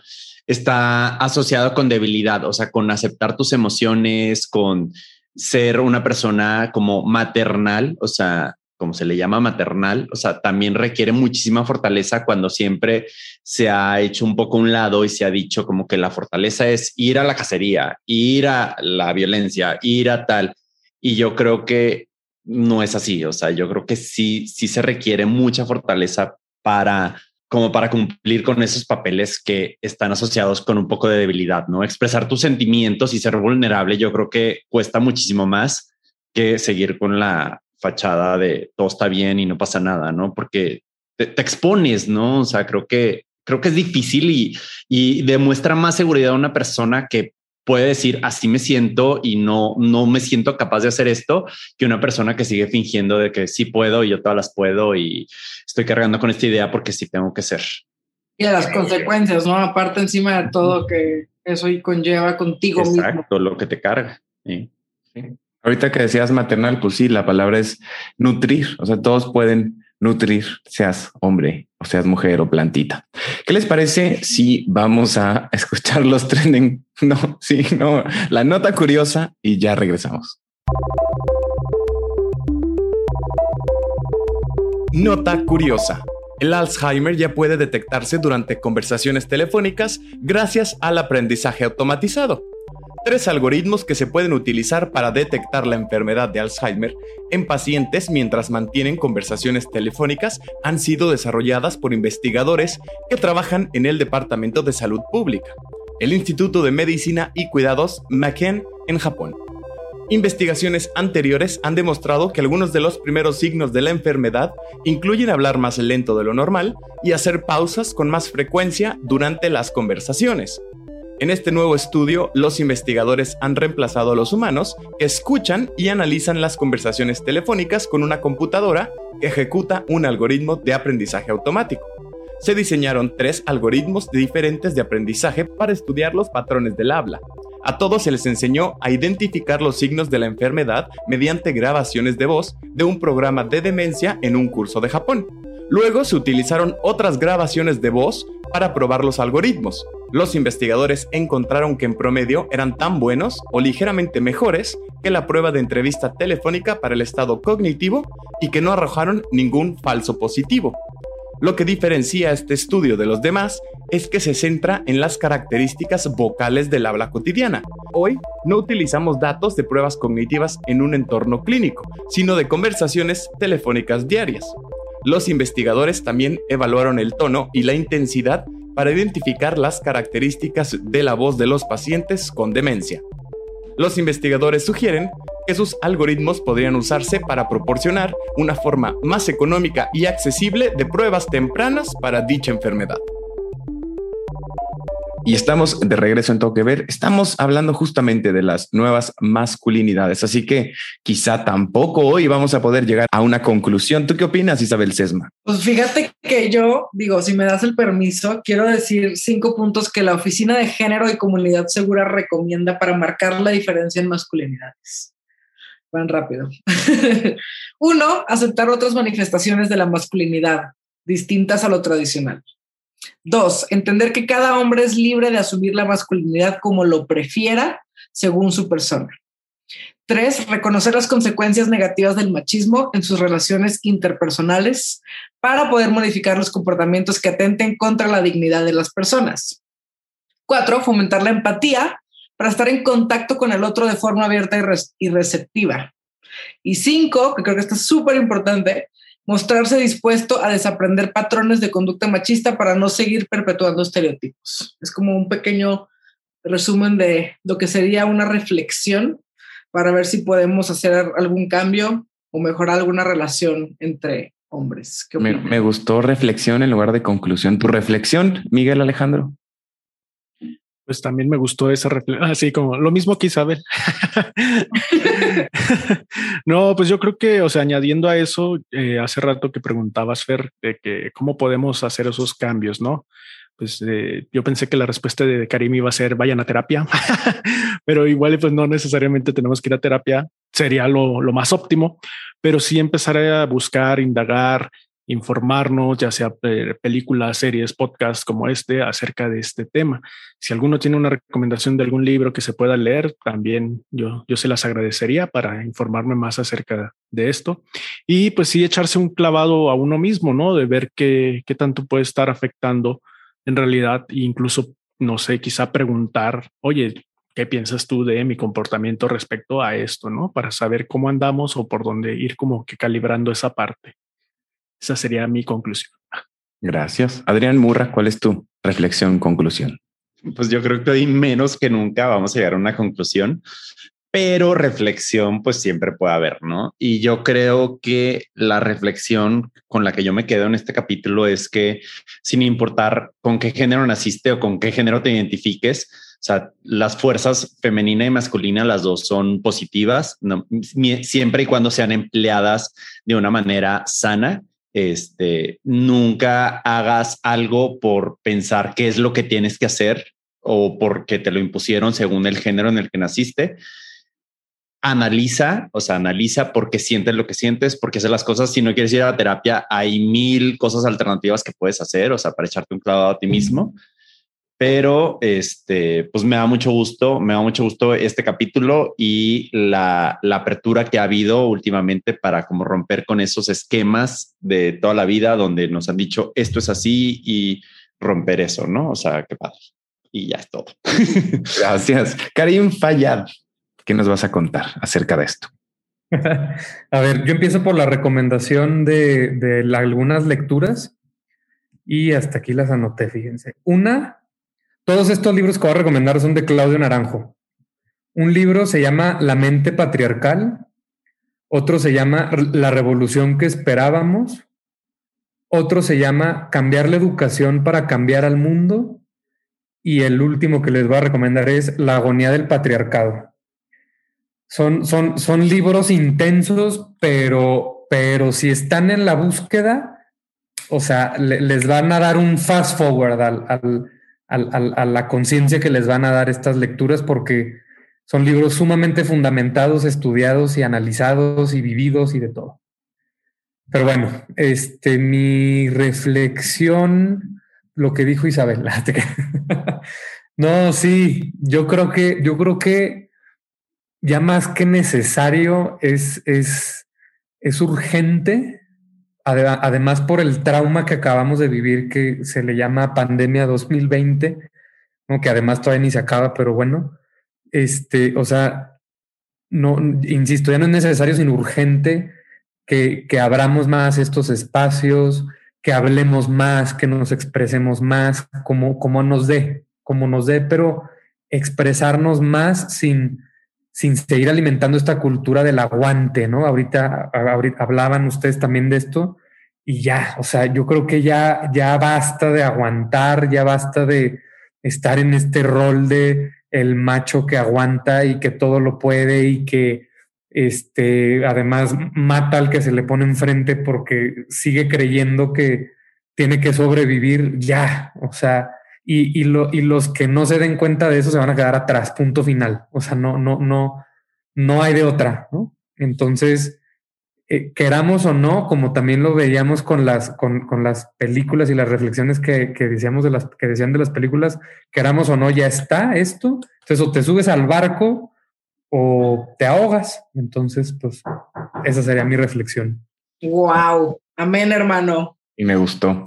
está asociado con debilidad, o sea, con aceptar tus emociones, con ser una persona como maternal, o sea, como se le llama maternal, o sea, también requiere muchísima fortaleza cuando siempre se ha hecho un poco un lado y se ha dicho como que la fortaleza es ir a la cacería, ir a la violencia, ir a tal. Y yo creo que no es así, o sea, yo creo que sí, sí se requiere mucha fortaleza para como para cumplir con esos papeles que están asociados con un poco de debilidad, ¿no? Expresar tus sentimientos y ser vulnerable, yo creo que cuesta muchísimo más que seguir con la fachada de todo está bien y no pasa nada, ¿no? Porque te, expones, ¿no? O sea, creo que creo que es difícil y, y demuestra más seguridad a una persona que puede decir así me siento y no, no me siento capaz de hacer esto que una persona que sigue fingiendo de que sí puedo y yo todas las puedo y estoy cargando con esta idea porque sí tengo que ser. Y a las consecuencias, ¿no? Aparte encima de todo que eso conlleva contigo Exacto, lo que te carga. Sí. Ahorita que decías maternal, pues sí, la palabra es nutrir. O sea, todos pueden nutrir, seas hombre o seas mujer o plantita. ¿Qué les parece si vamos a escuchar los trending? No, sí, no, la nota curiosa y ya regresamos. Nota curiosa. El Alzheimer ya puede detectarse durante conversaciones telefónicas gracias al aprendizaje automatizado tres algoritmos que se pueden utilizar para detectar la enfermedad de Alzheimer en pacientes mientras mantienen conversaciones telefónicas han sido desarrolladas por investigadores que trabajan en el Departamento de Salud Pública, el Instituto de Medicina y Cuidados McKen en Japón. Investigaciones anteriores han demostrado que algunos de los primeros signos de la enfermedad incluyen hablar más lento de lo normal y hacer pausas con más frecuencia durante las conversaciones. En este nuevo estudio, los investigadores han reemplazado a los humanos que escuchan y analizan las conversaciones telefónicas con una computadora que ejecuta un algoritmo de aprendizaje automático. Se diseñaron tres algoritmos diferentes de aprendizaje para estudiar los patrones del habla. A todos se les enseñó a identificar los signos de la enfermedad mediante grabaciones de voz de un programa de demencia en un curso de Japón. Luego se utilizaron otras grabaciones de voz para probar los algoritmos. Los investigadores encontraron que en promedio eran tan buenos o ligeramente mejores que la prueba de entrevista telefónica para el estado cognitivo y que no arrojaron ningún falso positivo. Lo que diferencia este estudio de los demás es que se centra en las características vocales del habla cotidiana. Hoy no utilizamos datos de pruebas cognitivas en un entorno clínico, sino de conversaciones telefónicas diarias. Los investigadores también evaluaron el tono y la intensidad para identificar las características de la voz de los pacientes con demencia. Los investigadores sugieren que sus algoritmos podrían usarse para proporcionar una forma más económica y accesible de pruebas tempranas para dicha enfermedad. Y estamos de regreso en Todo que Ver. Estamos hablando justamente de las nuevas masculinidades, así que quizá tampoco hoy vamos a poder llegar a una conclusión. ¿Tú qué opinas, Isabel Sesma? Pues fíjate que yo digo, si me das el permiso, quiero decir cinco puntos que la Oficina de Género y Comunidad Segura recomienda para marcar la diferencia en masculinidades. Van rápido. Uno, aceptar otras manifestaciones de la masculinidad distintas a lo tradicional. Dos, entender que cada hombre es libre de asumir la masculinidad como lo prefiera según su persona. Tres, reconocer las consecuencias negativas del machismo en sus relaciones interpersonales para poder modificar los comportamientos que atenten contra la dignidad de las personas. Cuatro, fomentar la empatía para estar en contacto con el otro de forma abierta y, receptiva. Y cinco, que creo que esto es súper importante, mostrarse dispuesto a desaprender patrones de conducta machista para no seguir perpetuando estereotipos. Es como un pequeño resumen de lo que sería una reflexión para ver si podemos hacer algún cambio o mejorar alguna relación entre hombres. ¿Qué Me, me gustó reflexión en lugar de conclusión. Tu reflexión, Miguel Alejandro. Pues también me gustó esa reflexión, así como lo mismo que Isabel. no, pues yo creo que, o sea, añadiendo a eso, eh, hace rato que preguntabas, Fer, de que cómo podemos hacer esos cambios, ¿no? Pues eh, yo pensé que la respuesta de Karim iba a ser vayan a terapia, pero igual pues no necesariamente tenemos que ir a terapia, sería lo, lo más óptimo, pero sí empezar a buscar, indagar, informarnos, ya sea eh, películas, series, podcasts como este, acerca de este tema. Si alguno tiene una recomendación de algún libro que se pueda leer, también yo, yo se las agradecería para informarme más acerca de esto. Y pues sí, echarse un clavado a uno mismo, ¿no? De ver qué, qué tanto puede estar afectando en realidad, e incluso, no sé, quizá preguntar, oye, ¿qué piensas tú de mi comportamiento respecto a esto, ¿no? Para saber cómo andamos o por dónde ir como que calibrando esa parte. Esa sería mi conclusión. Gracias. Adrián Murra, ¿cuál es tu reflexión, conclusión? Pues yo creo que hoy menos que nunca vamos a llegar a una conclusión, pero reflexión pues siempre puede haber, ¿no? Y yo creo que la reflexión con la que yo me quedo en este capítulo es que sin importar con qué género naciste o con qué género te identifiques, o sea, las fuerzas femenina y masculina, las dos son positivas, no, siempre y cuando sean empleadas de una manera sana este, nunca hagas algo por pensar qué es lo que tienes que hacer o porque te lo impusieron según el género en el que naciste. Analiza, o sea, analiza por qué sientes lo que sientes, porque hacer las cosas. Si no quieres ir a la terapia, hay mil cosas alternativas que puedes hacer, o sea, para echarte un clavado a ti mismo. Pero este, pues me da mucho gusto, me da mucho gusto este capítulo y la, la apertura que ha habido últimamente para como romper con esos esquemas de toda la vida donde nos han dicho esto es así y romper eso, ¿no? O sea, qué padre. Y ya es todo. Gracias. Karim Fayad, ¿qué nos vas a contar acerca de esto? a ver, yo empiezo por la recomendación de, de la, algunas lecturas y hasta aquí las anoté, fíjense. Una, todos estos libros que voy a recomendar son de Claudio Naranjo. Un libro se llama La mente patriarcal, otro se llama La revolución que esperábamos, otro se llama Cambiar la educación para cambiar al mundo y el último que les voy a recomendar es La agonía del patriarcado. Son, son, son libros intensos, pero, pero si están en la búsqueda, o sea, le, les van a dar un fast forward al, a la conciencia que les van a dar estas lecturas porque son libros sumamente fundamentados, estudiados y analizados y vividos y de todo. Pero bueno, este, mi reflexión, lo que dijo Isabel. no, sí, yo creo que, yo creo que ya más que necesario es, es, es urgente, además por el trauma que acabamos de vivir que se le llama pandemia 2020, ¿no? que además todavía ni se acaba, pero bueno, este, o sea, no, insisto, ya no es necesario, sino urgente que, que abramos más estos espacios, que hablemos más, que nos expresemos más, como, como nos dé, como nos dé, pero expresarnos más sin, sin seguir alimentando esta cultura del aguante, ¿no? Ahorita, hablaban ustedes también de esto y ya, o sea, yo creo que ya, ya basta de aguantar, ya basta de estar en este rol de el macho que aguanta y que todo lo puede y que este además mata al que se le pone enfrente porque sigue creyendo que tiene que sobrevivir ya, o sea, y, y, lo, y los que no se den cuenta de eso se van a quedar atrás, punto final. O sea, no, no, no, no hay de otra, ¿no? Entonces, eh, queramos o no, como también lo veíamos con las, con, las películas y las reflexiones que, que, decíamos de las, que decían de las películas, queramos o no, ya está esto. Entonces, o te subes al barco o te ahogas. Entonces, pues, esa sería mi reflexión. Wow. Amén, hermano y me gustó.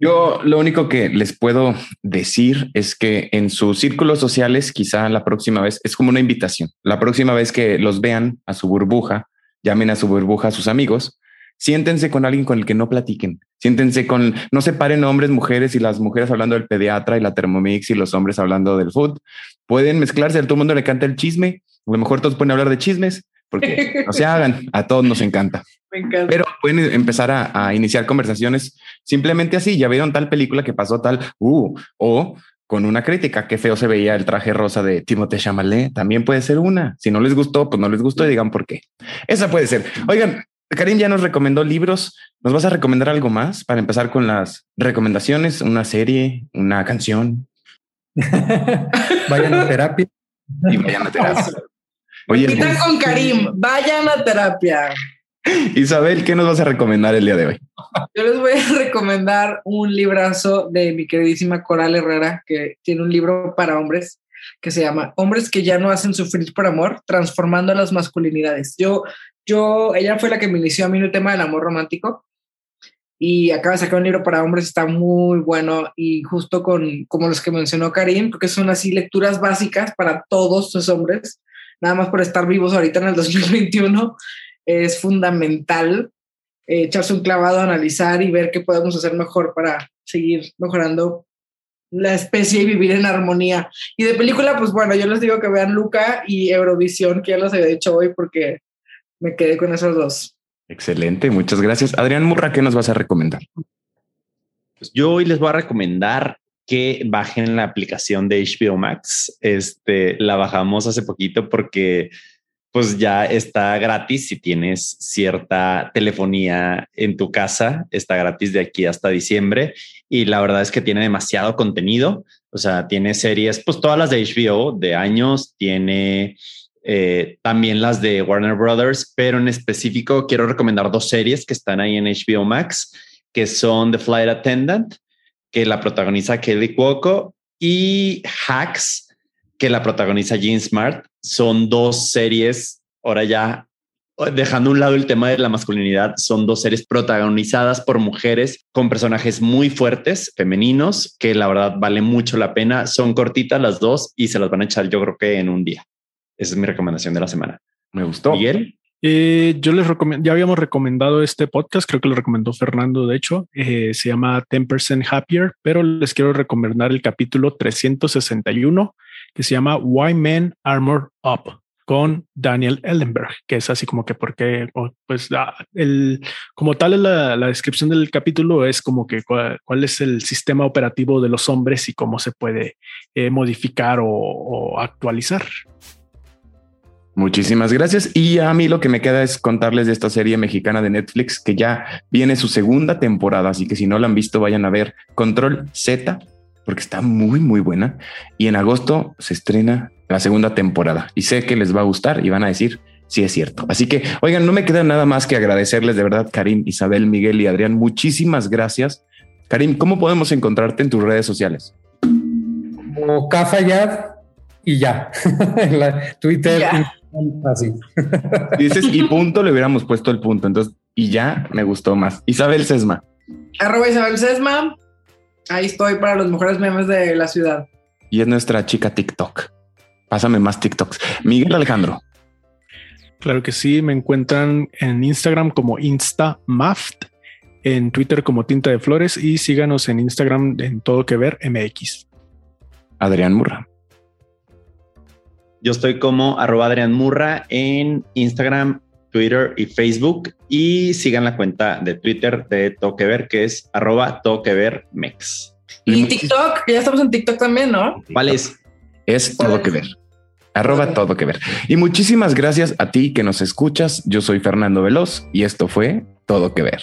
Yo lo único que les puedo decir es que en sus círculos sociales, quizá la próxima vez es como una invitación. La próxima vez que los vean a su burbuja, llamen a su burbuja a sus amigos, siéntense con alguien con el que no platiquen. Siéntense con, no separen hombres, mujeres y las mujeres hablando del pediatra y la Thermomix y los hombres hablando del food. Pueden mezclarse, a todo el mundo le canta el chisme. A lo mejor todos pueden hablar de chismes, porque no se hagan, a todos nos encanta. Me encanta. Pero pueden empezar a, a iniciar conversaciones simplemente así, ya vieron tal película que pasó tal, uh, o con una crítica, qué feo se veía el traje rosa de Timothée Chalamet, también puede ser una. Si no les gustó, pues no les gustó y digan por qué. Esa puede ser. Oigan, Karim ya nos recomendó libros. ¿Nos vas a recomendar algo más para empezar con las recomendaciones? ¿Una serie? ¿Una canción? Vayan a terapia. Y vayan a terapia. Oye, Repitan con Karim, vayan a terapia. Isabel, ¿qué nos vas a recomendar el día de hoy? Yo les voy a recomendar un librazo de mi queridísima Coral Herrera, que tiene un libro para hombres que se llama Hombres que ya no hacen sufrir por amor, transformando las masculinidades. Yo, yo, ella fue la que me inició a mí en el tema del amor romántico y acaba de sacar un libro para hombres, está muy bueno y justo con, como los que mencionó Karim, porque son así lecturas básicas para todos los hombres, nada más por estar vivos ahorita en el 2021, es fundamental eh, echarse un clavado, analizar y ver qué podemos hacer mejor para seguir mejorando la especie y vivir en armonía. Y de película, pues bueno, yo les digo que vean Luca y Eurovisión, que ya los había dicho hoy porque me quedé con esos dos. Excelente, muchas gracias. Adrián Murra, ¿qué nos vas a recomendar? Pues yo hoy les voy a recomendar que bajen la aplicación de HBO Max. Este la bajamos hace poquito porque pues ya está gratis si tienes cierta telefonía en tu casa, está gratis de aquí hasta diciembre. Y la verdad es que tiene demasiado contenido, o sea, tiene series, pues todas las de HBO de años, tiene eh, también las de Warner Brothers, pero en específico quiero recomendar dos series que están ahí en HBO Max, que son The Flight Attendant, que la protagoniza Kelly Cuoco, y Hacks, que la protagoniza Jean Smart. Son dos series, ahora ya dejando a un lado el tema de la masculinidad, son dos series protagonizadas por mujeres con personajes muy fuertes, femeninos, que la verdad vale mucho la pena. Son cortitas las dos y se las van a echar yo creo que en un día. Esa es mi recomendación de la semana. Me gustó. Miguel. Eh, yo les recomiendo, ya habíamos recomendado este podcast, creo que lo recomendó Fernando, de hecho, eh, se llama 10% Happier, pero les quiero recomendar el capítulo 361 que se llama Why Men Armor Up con Daniel Ellenberg, que es así como que porque, pues, el, como tal la, la descripción del capítulo es como que cuál, cuál, es el sistema operativo de los hombres y cómo se puede eh, modificar o, o actualizar. Muchísimas gracias. Y a mí lo que me queda es contarles de esta serie mexicana de Netflix que ya viene su segunda temporada. Así que si no la han visto, vayan a ver Control Z, porque está muy, muy buena. Y en agosto se estrena la segunda temporada y sé que les va a gustar y van a decir si sí, es cierto. Así que, oigan, no me queda nada más que agradecerles de verdad, Karim, Isabel, Miguel y Adrián. Muchísimas gracias. Karim, ¿cómo podemos encontrarte en tus redes sociales? Como Cafayad y ya. la Twitter, ya. Así. Dices y punto, le hubiéramos puesto el punto. Entonces, y ya me gustó más. Isabel Sesma. Arroba Isabel Sesma. Ahí estoy para los mejores memes de la ciudad. Y es nuestra chica TikTok. Pásame más TikToks. Miguel Alejandro. Claro que sí, me encuentran en Instagram como InstaMaft, en Twitter como Tinta de Flores y síganos en Instagram en Todo Que Ver MX. Adrián Murra. Yo estoy como arroba Adrián Murra en Instagram, Twitter y Facebook y sigan la cuenta de Twitter de Todo Que Ver que es arroba Todo Que Ver Mex. Y TikTok, ya estamos en TikTok también, ¿no? ¿Cuál es? Es todo que ver. Arroba todo que ver. Y muchísimas gracias a ti que nos escuchas. Yo soy Fernando Veloz y esto fue Todo que ver.